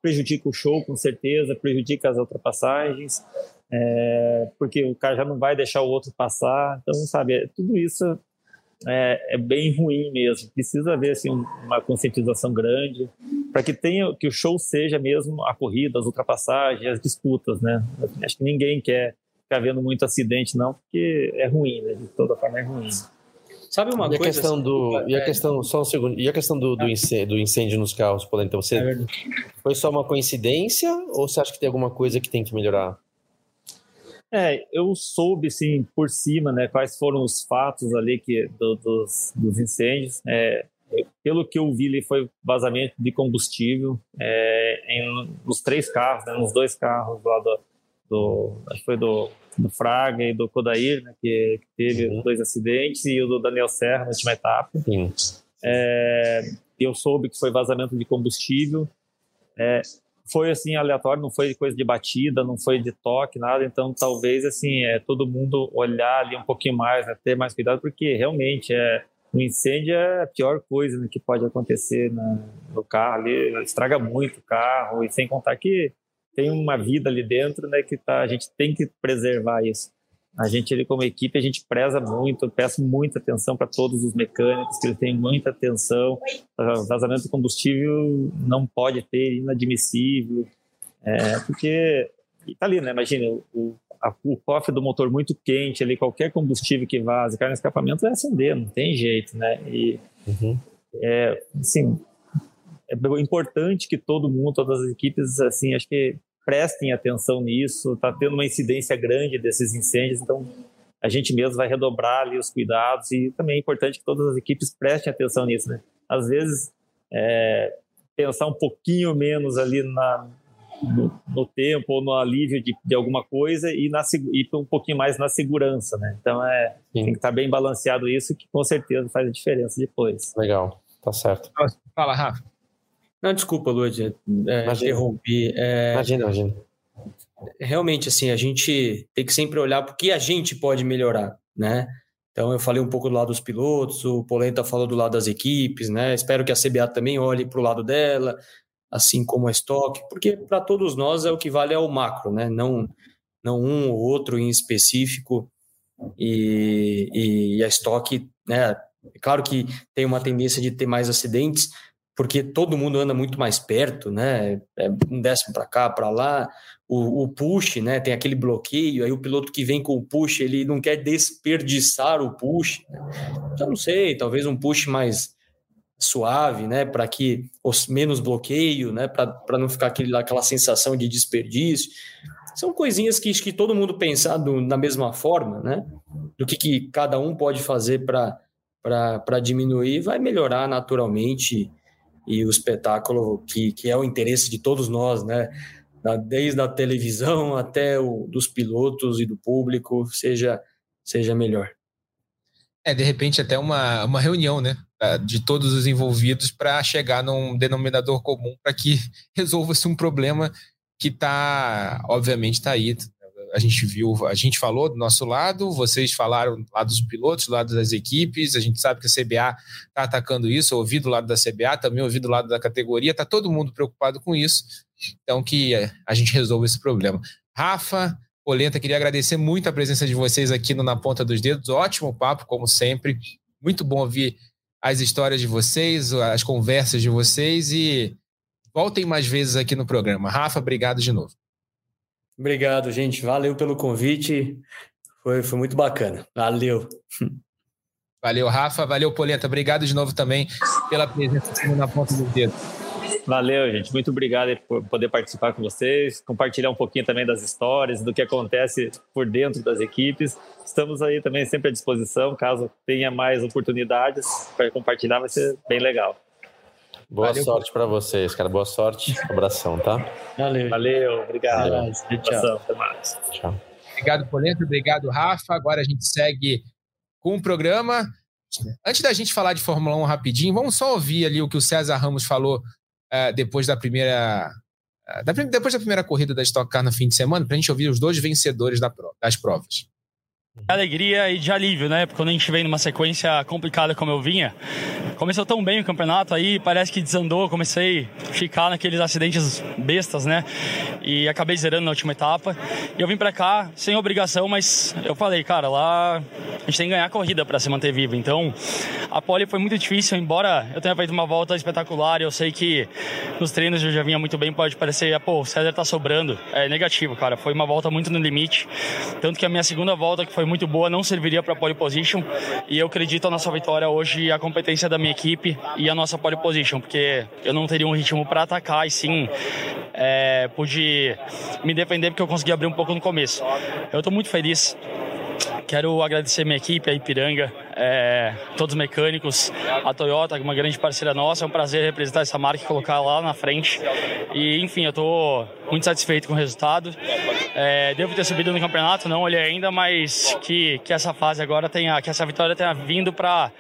prejudica o show, com certeza, prejudica as ultrapassagens, é, porque o cara já não vai deixar o outro passar. Então, sabe, é, tudo isso é, é, bem ruim mesmo. Precisa haver assim, uma conscientização grande para que tenha que o show seja mesmo a corrida, as ultrapassagens, as disputas, né? Acho que ninguém quer ficar vendo muito acidente não, porque é ruim, né? De toda forma é ruim. Sabe uma e coisa? A questão assim, do, e a questão, só um segundo, e a questão do, do, incêndio, do incêndio nos carros, por então, você é foi só uma coincidência ou você acha que tem alguma coisa que tem que melhorar? É, eu soube, sim, por cima, né, quais foram os fatos ali que, do, dos, dos incêndios. É, pelo que eu vi, ele foi vazamento de combustível é, em, nos três carros, né, nos dois carros lá do, do acho que foi do, do Fraga e do Kodair, né, que, que teve uhum. dois acidentes, e o do Daniel Serra na última etapa. Uhum. É, eu soube que foi vazamento de combustível. É, foi assim aleatório, não foi coisa de batida, não foi de toque, nada. Então, talvez assim, é todo mundo olhar ali um pouquinho mais, né, ter mais cuidado, porque realmente é um incêndio é a pior coisa né, que pode acontecer na, no carro ali, estraga muito o carro e sem contar que tem uma vida ali dentro, né, que tá, a gente tem que preservar isso. a gente ali como equipe, a gente preza muito, peço muita atenção para todos os mecânicos, que eles tenham muita atenção. Vazamento de combustível não pode ter, inadmissível, é, porque está ali, né? Imagina, o, a, o cofre do motor muito quente ali, qualquer combustível que vaze, cai no escapamento vai acender, não tem jeito, né? E, uhum. é, assim, é importante que todo mundo, todas as equipes, assim, acho que prestem atenção nisso. Está tendo uma incidência grande desses incêndios, então a gente mesmo vai redobrar ali os cuidados e também é importante que todas as equipes prestem atenção nisso, né? Às vezes é, pensar um pouquinho menos ali na, no, no, tempo ou no alívio de, de alguma coisa e, na, e um pouquinho mais na segurança, né? Então é Sim. tem que estar tá bem balanceado isso que com certeza faz a diferença depois. Legal, tá certo. Fala, Rafa. Não, desculpa, Lud, é, interrompi. É, imagina, imagina. Realmente, assim, a gente tem que sempre olhar para o que a gente pode melhorar, né? Então, eu falei um pouco do lado dos pilotos, o Polenta falou do lado das equipes, né? Espero que a CBA também olhe para o lado dela, assim como a Stock, porque para todos nós é o que vale é o macro, né? Não, não um ou outro em específico. E, e, e a Stock, né? É claro que tem uma tendência de ter mais acidentes, porque todo mundo anda muito mais perto, né? É um décimo para cá, para lá. O, o, push, né? Tem aquele bloqueio, aí o piloto que vem com o push, ele não quer desperdiçar o push. Né? Então, não sei, talvez um push mais suave, né? Para que os menos bloqueio, né? Para não ficar aquele, aquela sensação de desperdício. São coisinhas que, que todo mundo pensar da mesma forma, né? Do que, que cada um pode fazer para diminuir, vai melhorar naturalmente e o espetáculo que, que é o interesse de todos nós, né? Desde a televisão até o dos pilotos e do público, seja, seja melhor. É, de repente até uma, uma reunião, né? De todos os envolvidos para chegar num denominador comum para que [laughs] resolva-se um problema que está, obviamente, está aí a gente viu, a gente falou do nosso lado, vocês falaram do lado dos pilotos, do lado das equipes, a gente sabe que a CBA está atacando isso, ouvi do lado da CBA, também ouvi do lado da categoria, está todo mundo preocupado com isso, então que eh, a gente resolva esse problema. Rafa, Polenta, queria agradecer muito a presença de vocês aqui no Na Ponta dos Dedos, ótimo papo, como sempre, muito bom ouvir as histórias de vocês, as conversas de vocês e voltem mais vezes aqui no programa. Rafa, obrigado de novo. Obrigado, gente. Valeu pelo convite. Foi, foi muito bacana. Valeu. Valeu, Rafa. Valeu, Polenta. Obrigado de novo também pela presença na ponta do dedo. Valeu, gente. Muito obrigado por poder participar com vocês, compartilhar um pouquinho também das histórias, do que acontece por dentro das equipes. Estamos aí também sempre à disposição, caso tenha mais oportunidades para compartilhar, vai ser bem legal. Boa Valeu, sorte para vocês, cara. Boa sorte. Abração, tá? Valeu. Valeu, obrigado. Valeu. Tchau. Até mais. Tchau. Obrigado, Polenta. Obrigado, Rafa. Agora a gente segue com o programa. Antes da gente falar de Fórmula 1 rapidinho, vamos só ouvir ali o que o César Ramos falou uh, depois da primeira. Uh, da, depois da primeira corrida da Stock Car no fim de semana, para a gente ouvir os dois vencedores da prova, das provas alegria e de alívio, né? Porque quando a gente vem numa sequência complicada como eu vinha, começou tão bem o campeonato, aí parece que desandou, comecei a ficar naqueles acidentes bestas, né? E acabei zerando na última etapa. E eu vim para cá sem obrigação, mas eu falei, cara, lá a gente tem que ganhar a corrida para se manter vivo. Então, a pole foi muito difícil, embora eu tenha feito uma volta espetacular, eu sei que nos treinos eu já vinha muito bem, pode parecer, pô, o César tá sobrando. É negativo, cara. Foi uma volta muito no limite. Tanto que a minha segunda volta, que foi muito boa, não serviria para pole position. E eu acredito na nossa vitória hoje, a competência da minha equipe e a nossa pole position, porque eu não teria um ritmo para atacar e sim é, pude me defender porque eu consegui abrir um pouco no começo. Eu estou muito feliz Quero agradecer minha equipe, a Ipiranga, é, todos os mecânicos, a Toyota, uma grande parceira nossa. É um prazer representar essa marca e colocar lá na frente. E, enfim, eu estou muito satisfeito com o resultado. É, devo ter subido no campeonato, não olhei ainda, mas que, que essa fase agora tenha, que essa vitória tenha vindo para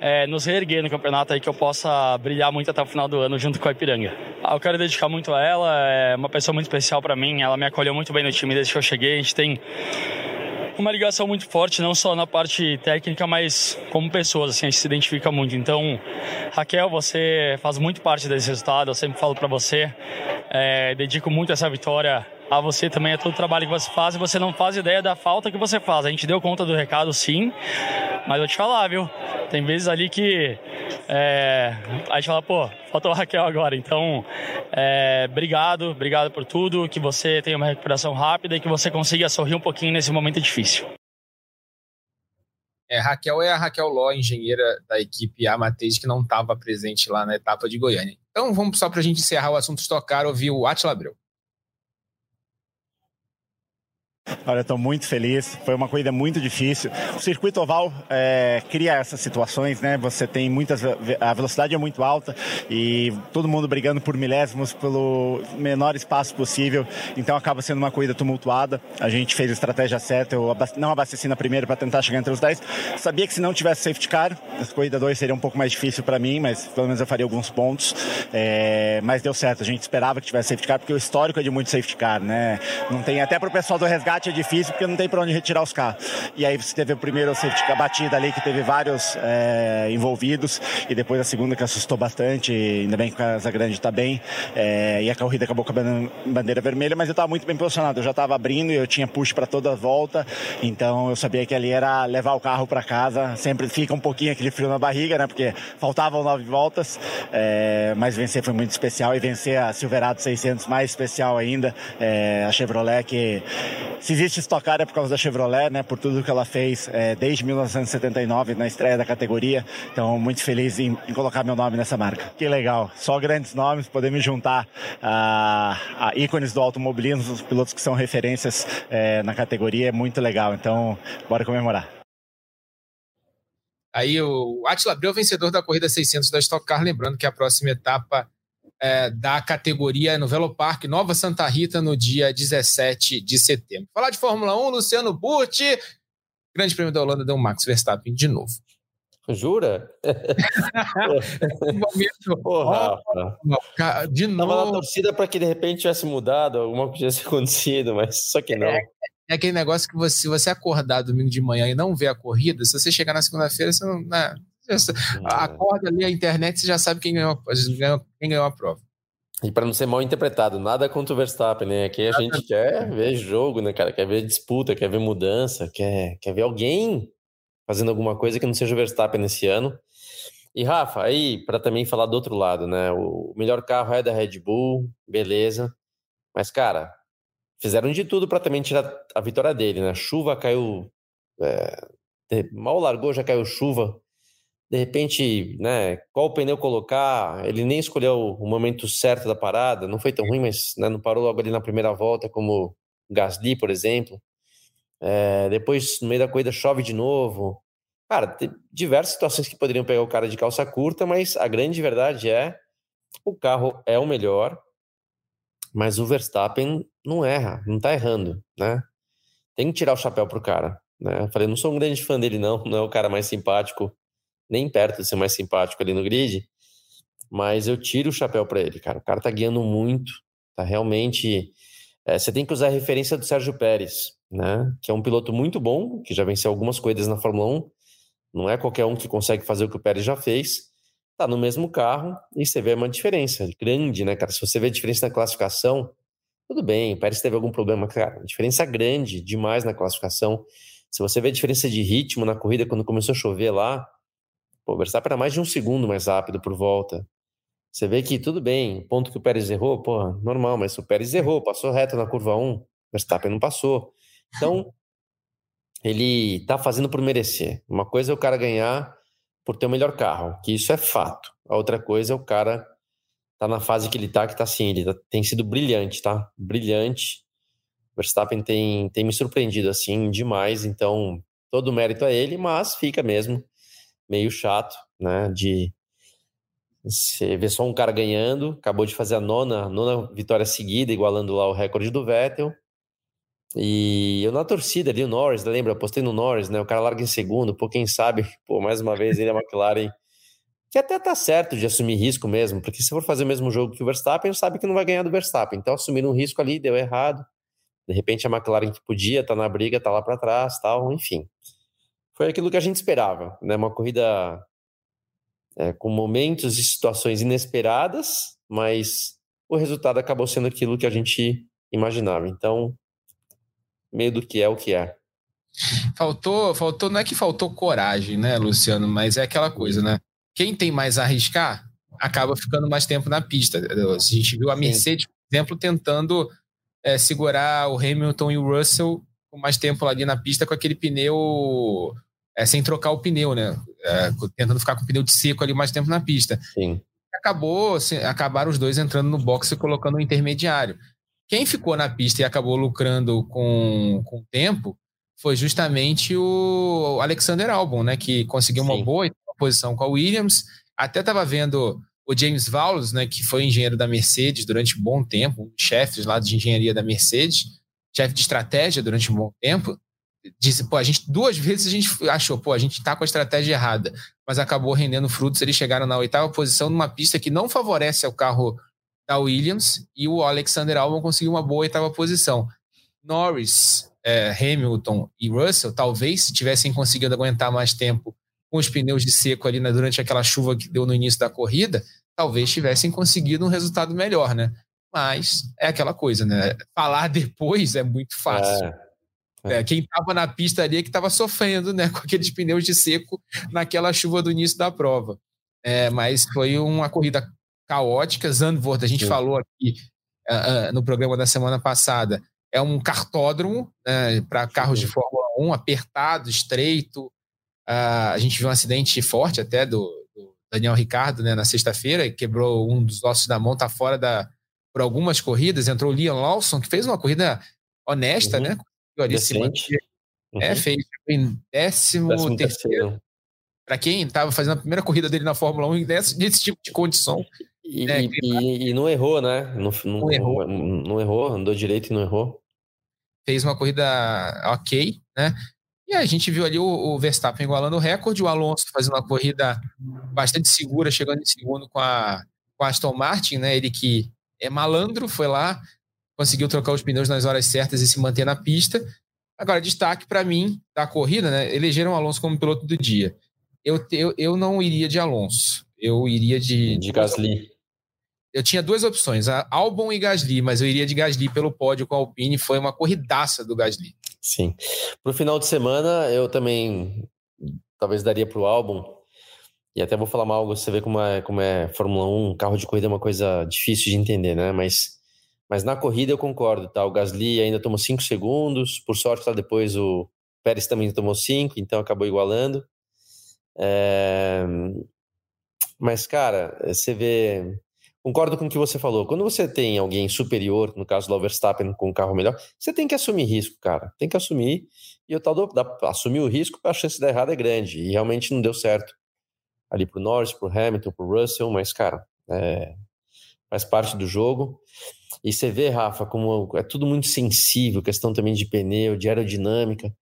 é, nos reerguer no campeonato aí, que eu possa brilhar muito até o final do ano junto com a Ipiranga. Ah, eu quero dedicar muito a ela, é uma pessoa muito especial para mim, ela me acolheu muito bem no time desde que eu cheguei. A gente tem uma ligação muito forte, não só na parte técnica, mas como pessoas, assim, a gente se identifica muito. Então, Raquel, você faz muito parte desse resultado, eu sempre falo para você, é, dedico muito essa vitória a você também, a todo o trabalho que você faz, e você não faz ideia da falta que você faz. A gente deu conta do recado, sim, mas vou te falar, viu? Tem vezes ali que é, a gente fala, pô, faltou a Raquel agora. Então, é, obrigado, obrigado por tudo, que você tenha uma recuperação rápida e que você consiga sorrir um pouquinho nesse momento difícil. É, Raquel é a Raquel Ló, engenheira da equipe Amateus, que não estava presente lá na etapa de Goiânia. Então vamos só para a gente encerrar o assunto estocar, ouvir o Atila Abreu. Olha, estou muito feliz. Foi uma corrida muito difícil. O circuito oval é, cria essas situações, né? Você tem muitas. A velocidade é muito alta e todo mundo brigando por milésimos pelo menor espaço possível. Então acaba sendo uma corrida tumultuada. A gente fez a estratégia certa. Eu não abasteci na primeira para tentar chegar entre os 10. Sabia que se não tivesse safety car, a corrida 2 seria um pouco mais difícil para mim, mas pelo menos eu faria alguns pontos. É, mas deu certo. A gente esperava que tivesse safety car porque o histórico é de muito safety car, né? Não tem até para o pessoal do resgate é difícil porque não tem para onde retirar os carros. E aí você teve o primeiro safety car batida ali, que teve vários é, envolvidos, e depois a segunda que assustou bastante, ainda bem que o Casa Grande está bem, é, e a corrida acabou com a bandeira vermelha, mas eu estava muito bem posicionado, eu já estava abrindo e eu tinha push para toda a volta, então eu sabia que ali era levar o carro para casa, sempre fica um pouquinho aquele frio na barriga, né, porque faltavam nove voltas, é, mas vencer foi muito especial, e vencer a Silverado 600 mais especial ainda, a Chevrolet que se existe Stock Car é por causa da Chevrolet, né? Por tudo que ela fez é, desde 1979 na estreia da categoria. Então, muito feliz em, em, colocar meu nome nessa marca. Que legal. Só grandes nomes, poder me juntar a, a ícones do automobilismo, os pilotos que são referências é, na categoria é muito legal. Então, bora comemorar. Aí o Atila Abreu, vencedor da corrida 600 da Stock Car, lembrando que a próxima etapa é, da categoria no Velo Parque Nova Santa Rita no dia 17 de setembro. Falar de Fórmula 1, Luciano Burti, Grande Prêmio da Holanda deu Max Verstappen de novo. Jura? [laughs] Porra, de novo. Tava na torcida para que de repente tivesse mudado, alguma coisa tivesse [laughs] acontecido, mas só que não. É, é aquele negócio que você, se você acordar domingo de manhã e não ver a corrida, se você chegar na segunda-feira, você não. Né, Acorda ali a internet, você já sabe quem ganhou, quem ganhou a prova. E para não ser mal interpretado, nada contra o Verstappen, né? Aqui a gente quer ver jogo, né, cara? Quer ver disputa, quer ver mudança, quer, quer ver alguém fazendo alguma coisa que não seja o Verstappen nesse ano. E Rafa, aí para também falar do outro lado, né? O melhor carro é da Red Bull, beleza. Mas cara, fizeram de tudo para também tirar a vitória dele, né? chuva caiu, é, mal largou já caiu chuva de repente, né, qual pneu colocar, ele nem escolheu o momento certo da parada, não foi tão ruim, mas né, não parou logo ali na primeira volta, como Gasly, por exemplo. É, depois, no meio da corrida, chove de novo. Cara, tem diversas situações que poderiam pegar o cara de calça curta, mas a grande verdade é o carro é o melhor, mas o Verstappen não erra, não tá errando, né? Tem que tirar o chapéu pro cara, né? Falei, não sou um grande fã dele não, [laughs] não é o cara mais simpático nem perto de ser mais simpático ali no grid, mas eu tiro o chapéu para ele, cara. O cara tá guiando muito, tá realmente. É, você tem que usar a referência do Sérgio Pérez, né? Que é um piloto muito bom, que já venceu algumas corridas na Fórmula 1. Não é qualquer um que consegue fazer o que o Pérez já fez. Tá no mesmo carro e você vê uma diferença grande, né, cara? Se você vê a diferença na classificação, tudo bem, o Pérez teve algum problema, cara. Diferença grande demais na classificação. Se você vê a diferença de ritmo na corrida quando começou a chover lá, Pô, o Verstappen era mais de um segundo mais rápido por volta. Você vê que tudo bem, ponto que o Pérez errou, pô, normal, mas o Pérez errou, passou reto na curva 1, o Verstappen não passou. Então, ele tá fazendo por merecer. Uma coisa é o cara ganhar por ter o melhor carro, que isso é fato. A outra coisa é o cara tá na fase que ele tá, que tá assim, ele tá, tem sido brilhante, tá? Brilhante. O Verstappen tem, tem me surpreendido assim demais, então todo mérito a ele, mas fica mesmo meio chato, né? De você ver só um cara ganhando, acabou de fazer a nona, nona vitória seguida, igualando lá o recorde do Vettel. E eu na torcida ali, o Norris, lembra? Postei no Norris, né? O cara larga em segundo, pô, quem sabe, [laughs] pô, mais uma vez ele é McLaren, que até tá certo de assumir risco mesmo, porque se for fazer o mesmo jogo que o Verstappen, sabe que não vai ganhar do Verstappen. Então assumir um risco ali, deu errado. De repente a McLaren que podia, tá na briga, tá lá para trás, tal, enfim foi aquilo que a gente esperava, né? Uma corrida é, com momentos e situações inesperadas, mas o resultado acabou sendo aquilo que a gente imaginável. Então, meio do que é o que é. Faltou, faltou, não é que faltou coragem, né, Luciano, mas é aquela coisa, né? Quem tem mais a arriscar acaba ficando mais tempo na pista. A gente viu a Mercedes, por exemplo, tentando é, segurar o Hamilton e o Russell com mais tempo ali na pista com aquele pneu é, sem trocar o pneu, né? É, tentando ficar com o pneu de seco ali mais tempo na pista. Sim. Acabou, assim, acabaram os dois entrando no box e colocando um intermediário. Quem ficou na pista e acabou lucrando com, com o tempo foi justamente o Alexander Albon, né? Que conseguiu uma Sim. boa posição com a Williams. Até estava vendo o James Vowles, né? Que foi engenheiro da Mercedes durante um bom tempo, um chefe lá de engenharia da Mercedes, chefe de estratégia durante um bom tempo. Disse, pô, a gente duas vezes a gente achou, pô, a gente está com a estratégia errada, mas acabou rendendo frutos. Eles chegaram na oitava posição numa pista que não favorece ao carro da Williams e o Alexander Albon conseguiu uma boa oitava posição. Norris é, Hamilton e Russell, talvez se tivessem conseguido aguentar mais tempo com os pneus de seco ali né, durante aquela chuva que deu no início da corrida, talvez tivessem conseguido um resultado melhor, né? Mas é aquela coisa, né? Falar depois é muito fácil. É. É, quem estava na pista ali é que estava sofrendo, né, [laughs] com aqueles pneus de seco naquela chuva do início da prova. É, mas foi uma corrida caótica. Zandvoort, a gente Sim. falou aqui uh, uh, no programa da semana passada, é um cartódromo né, para carros de Fórmula 1, apertado, estreito. Uh, a gente viu um acidente forte até do, do Daniel Ricardo né, na sexta-feira, quebrou um dos ossos da mão, está fora da, por algumas corridas. Entrou o Liam Lawson, que fez uma corrida honesta, uhum. né? Uhum. É, fez em décimo, décimo terceiro. Para quem estava fazendo a primeira corrida dele na Fórmula 1 nesse, nesse tipo de condição. E, é, e, e, não errou, né? Não, não, não, errou. não errou, andou direito e não errou fez uma corrida ok, né? E a gente viu ali o, o Verstappen igualando o recorde, o Alonso fazendo uma corrida bastante segura, chegando em segundo com a, com a Aston Martin, né? Ele que é malandro, foi lá, conseguiu trocar os pneus nas horas certas e se manter na pista. Agora, destaque para mim da corrida, né? Elegeram o Alonso como piloto do dia. Eu, eu, eu não iria de Alonso, eu iria de. De Gasly eu tinha duas opções, Albon e Gasly, mas eu iria de Gasly pelo pódio com a Alpine, foi uma corridaça do Gasly. Sim. Para o final de semana, eu também talvez daria para o Albon, e até vou falar mal, você vê como é, como é Fórmula 1, carro de corrida é uma coisa difícil de entender, né? Mas, mas na corrida eu concordo, tá? O Gasly ainda tomou 5 segundos, por sorte lá depois o Pérez também tomou 5, então acabou igualando. É... Mas, cara, você vê Concordo com o que você falou. Quando você tem alguém superior, no caso do Verstappen com um carro melhor, você tem que assumir risco, cara. Tem que assumir. E o tal do, assumir o risco, a chance de dar errado é grande. E realmente não deu certo ali pro Norris, pro Hamilton, pro Russell, mas, cara, é, faz parte do jogo. E você vê, Rafa, como é tudo muito sensível, questão também de pneu, de aerodinâmica.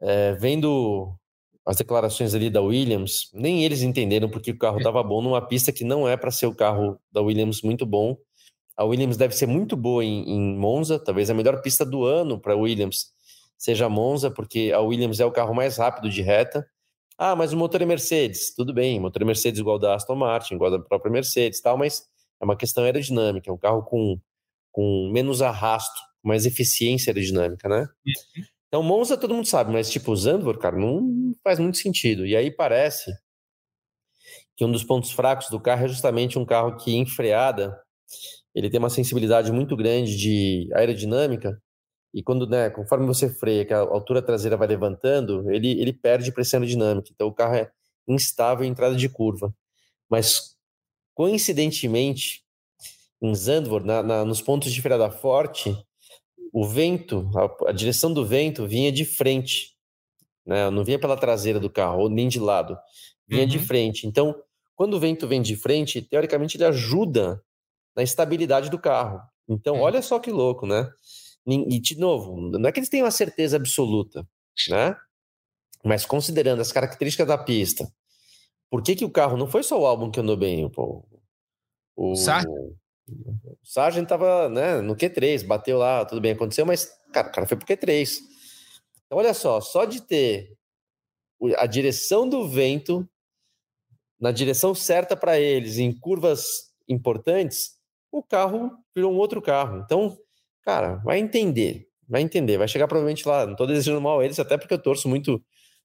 É, vendo as declarações ali da Williams, nem eles entenderam porque o carro estava bom numa pista que não é para ser o carro da Williams muito bom. A Williams deve ser muito boa em, em Monza, talvez a melhor pista do ano para a Williams seja Monza, porque a Williams é o carro mais rápido de reta. Ah, mas o motor é Mercedes. Tudo bem, motor é Mercedes igual da Aston Martin, igual da própria Mercedes, tal, mas é uma questão aerodinâmica, é um carro com, com menos arrasto, mais eficiência aerodinâmica, né? Uhum. Então, Monza todo mundo sabe, mas tipo, Zandvoort, cara, não faz muito sentido. E aí parece que um dos pontos fracos do carro é justamente um carro que em freada, ele tem uma sensibilidade muito grande de aerodinâmica, e quando, né, conforme você freia, que a altura traseira vai levantando, ele, ele perde pressão aerodinâmica. Então o carro é instável em entrada de curva. Mas, coincidentemente, em Zandvoort, na, na, nos pontos de freada forte, o vento, a, a, direção do vento vinha de frente, né? Não vinha pela traseira do carro, ou nem de lado, vinha uhum. de frente. Então, quando o vento vem de frente, teoricamente ele ajuda na estabilidade do carro. Então, é. olha só que louco, né? E, de novo, não é que eles tenham a certeza absoluta, né? Mas considerando as características da pista, por que, que o carro não foi só o álbum que andou bem? Pô, o, o Sargent tava né, no Q3, bateu lá, tudo bem, aconteceu, mas cara, o cara foi pro Q3. Então, olha só, só de ter a direção do vento na direção certa para eles, em curvas importantes, o carro virou um outro carro. Então, cara, vai entender, vai entender, vai chegar provavelmente lá. Não tô desejando mal a eles, até porque eu torço muito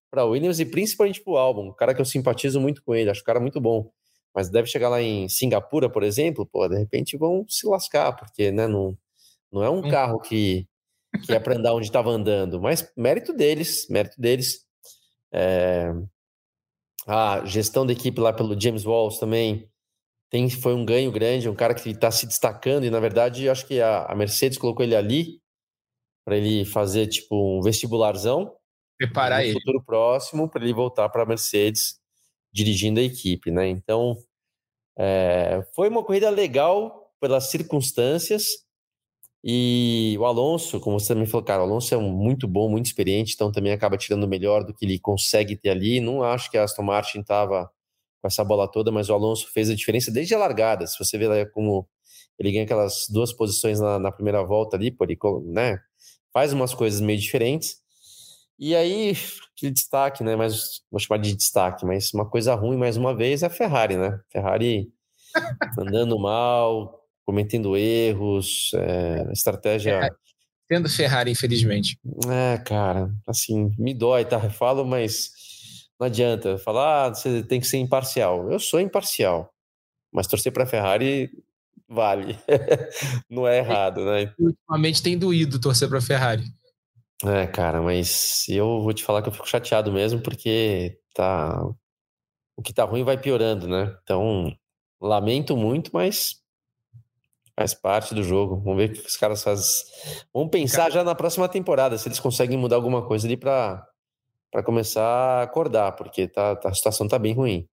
para Williams e principalmente pro álbum, um cara que eu simpatizo muito com ele, acho o cara muito bom. Mas deve chegar lá em Singapura, por exemplo, pô, de repente vão se lascar, porque, né, não, não é um hum. carro que, que é para andar onde estava andando, mas mérito deles, mérito deles. É... A gestão da equipe lá pelo James Walls também tem, foi um ganho grande, um cara que está se destacando, e na verdade acho que a, a Mercedes colocou ele ali para ele fazer tipo um vestibularzão preparar no ele. futuro próximo para ele voltar para a Mercedes dirigindo a equipe, né? Então é, foi uma corrida legal pelas circunstâncias e o Alonso, como você também falou, cara, o Alonso é um muito bom, muito experiente, então também acaba tirando o melhor do que ele consegue ter ali. Não acho que a Aston Martin estava com essa bola toda, mas o Alonso fez a diferença desde a largada. Se você vê lá como ele ganha aquelas duas posições na, na primeira volta ali, por ele, né? Faz umas coisas meio diferentes. E aí, aquele destaque, né? Mas vou chamar de destaque, mas uma coisa ruim mais uma vez é a Ferrari, né? Ferrari [laughs] andando mal, cometendo erros, é, estratégia. É, tendo Ferrari, infelizmente. É, cara, assim, me dói, tá? Eu falo, mas não adianta falar, ah, você tem que ser imparcial. Eu sou imparcial, mas torcer para Ferrari vale, [laughs] não é errado, né? Ultimamente tem doído torcer para Ferrari. É, cara, mas eu vou te falar que eu fico chateado mesmo, porque tá. O que tá ruim vai piorando, né? Então, lamento muito, mas faz parte do jogo. Vamos ver o que os caras fazem. Vamos pensar já na próxima temporada, se eles conseguem mudar alguma coisa ali para para começar a acordar, porque tá, tá, a situação tá bem ruim.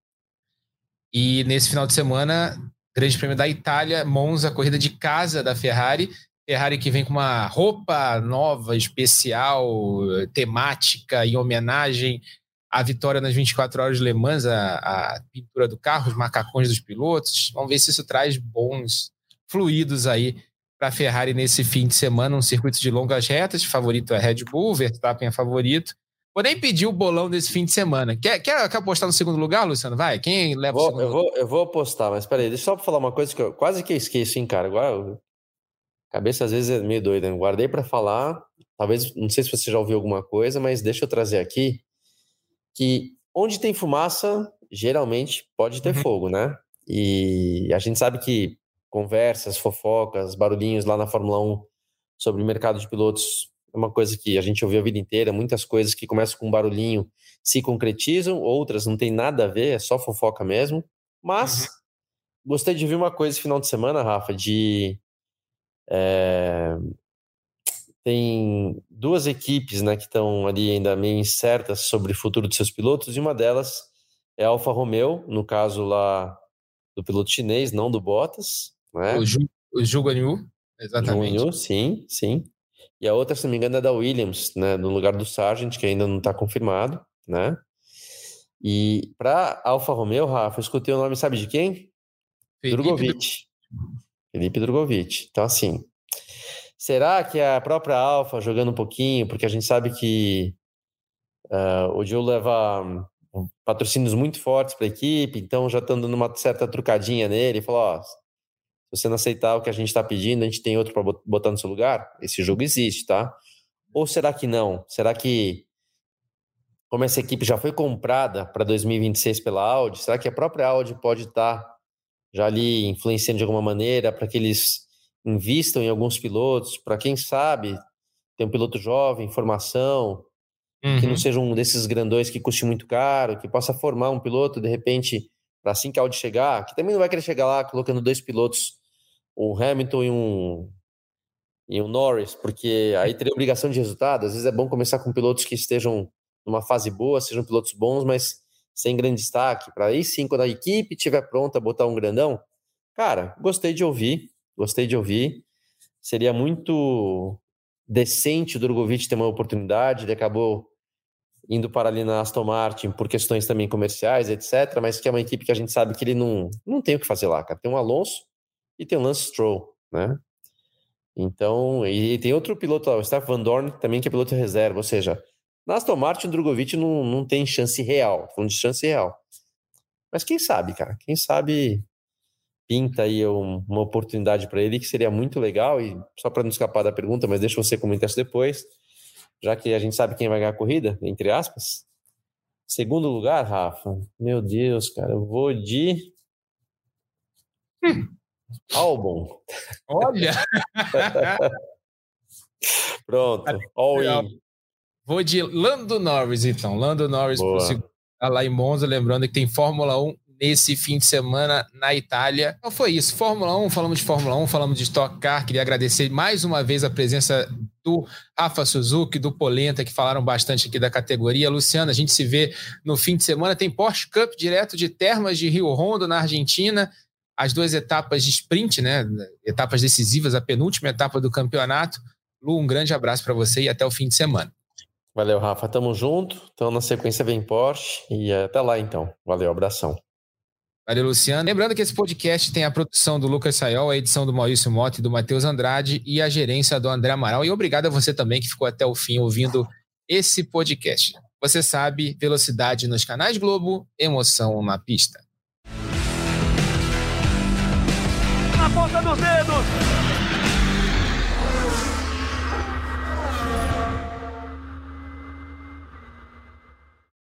E nesse final de semana, Grande Prêmio da Itália, Monza, corrida de casa da Ferrari. Ferrari que vem com uma roupa nova, especial, temática, em homenagem à vitória nas 24 horas de Le Mans, a, a pintura do carro, os macacões dos pilotos. Vamos ver se isso traz bons fluidos aí para a Ferrari nesse fim de semana, um circuito de longas retas. Favorito é Red Bull, Verstappen é favorito. Vou nem pedir o bolão desse fim de semana. Quer, quer, quer apostar no segundo lugar, Luciano? Vai, quem leva vou, o segundo eu vou, eu vou apostar, mas peraí, deixa eu só falar uma coisa que eu quase que eu esqueço, hein, cara. Agora, cabeça às vezes é meio doida. Né? Guardei para falar, talvez, não sei se você já ouviu alguma coisa, mas deixa eu trazer aqui que onde tem fumaça, geralmente pode ter uhum. fogo, né? E a gente sabe que conversas, fofocas, barulhinhos lá na Fórmula 1 sobre o mercado de pilotos é uma coisa que a gente ouviu a vida inteira, muitas coisas que começam com um barulhinho se concretizam, outras não tem nada a ver, é só fofoca mesmo. Mas uhum. gostei de ver uma coisa final de semana, Rafa, de é, tem duas equipes né, que estão ali ainda meio incertas sobre o futuro de seus pilotos, e uma delas é a Alfa Romeo, no caso lá do piloto chinês, não do Bottas. Né? O, Ju, o Guanyu, exatamente. Guanyu, sim, sim. E a outra, se não me engano, é da Williams, né, no lugar do Sargent, que ainda não está confirmado, né? E para Alfa Romeo, Rafa, eu escutei o nome, sabe de quem? Felipe Drogovic. Felipe Drogovic. Então, assim, será que a própria Alfa jogando um pouquinho, porque a gente sabe que uh, o Joe leva um, patrocínios muito fortes para a equipe, então já estão dando uma certa trucadinha nele, falou, ó, se você não aceitar o que a gente está pedindo, a gente tem outro para botar no seu lugar? Esse jogo existe, tá? Ou será que não? Será que, como essa equipe já foi comprada para 2026 pela Audi, será que a própria Audi pode estar tá já ali influenciando de alguma maneira para que eles invistam em alguns pilotos, para quem sabe ter um piloto jovem, formação, uhum. que não uhum. seja um desses grandões que custe muito caro, que possa formar um piloto de repente para assim que a Audi chegar, que também não vai querer chegar lá colocando dois pilotos um Hamilton e um, e um Norris, porque aí teria obrigação de resultado. Às vezes é bom começar com pilotos que estejam numa fase boa, sejam pilotos bons, mas sem grande destaque, para aí sim, quando a equipe estiver pronta, botar um grandão. Cara, gostei de ouvir, gostei de ouvir. Seria muito decente o Drogovic ter uma oportunidade, ele acabou indo para ali na Aston Martin por questões também comerciais, etc. Mas que é uma equipe que a gente sabe que ele não, não tem o que fazer lá, cara. Tem um Alonso, e tem o Lance Stroll, né? Então, e tem outro piloto lá, o Steph Van Dorn, também que é piloto reserva, ou seja, na Aston Martin o Drogovic não, não tem chance real, falando de chance real. Mas quem sabe, cara, quem sabe pinta aí um, uma oportunidade para ele que seria muito legal. E só para não escapar da pergunta, mas deixa você comentar isso depois, já que a gente sabe quem vai ganhar a corrida, entre aspas. Segundo lugar, Rafa, meu Deus, cara, eu vou de. Hum. [laughs] Albon. Olha! [laughs] Pronto, [laughs] all in. Vou de Lando Norris, então. Lando Norris tá lá em Monza, lembrando que tem Fórmula 1 nesse fim de semana na Itália. Então foi isso. Fórmula 1, falamos de Fórmula 1, falamos de Stock Car. Queria agradecer mais uma vez a presença do Rafa Suzuki, do Polenta, que falaram bastante aqui da categoria. Luciana, a gente se vê no fim de semana. Tem Porsche Cup direto de Termas de Rio Rondo, na Argentina. As duas etapas de sprint, né? Etapas decisivas, a penúltima etapa do campeonato. Lu, um grande abraço para você e até o fim de semana. Valeu, Rafa. Tamo junto. Então, na sequência vem Porsche e até lá, então. Valeu, abração. Valeu, Luciano. Lembrando que esse podcast tem a produção do Lucas Sayol, a edição do Maurício Mota e do Matheus Andrade e a gerência do André Amaral. E obrigado a você também que ficou até o fim ouvindo esse podcast. Você sabe, velocidade nos canais Globo, emoção na pista. Na ponta dos dedos!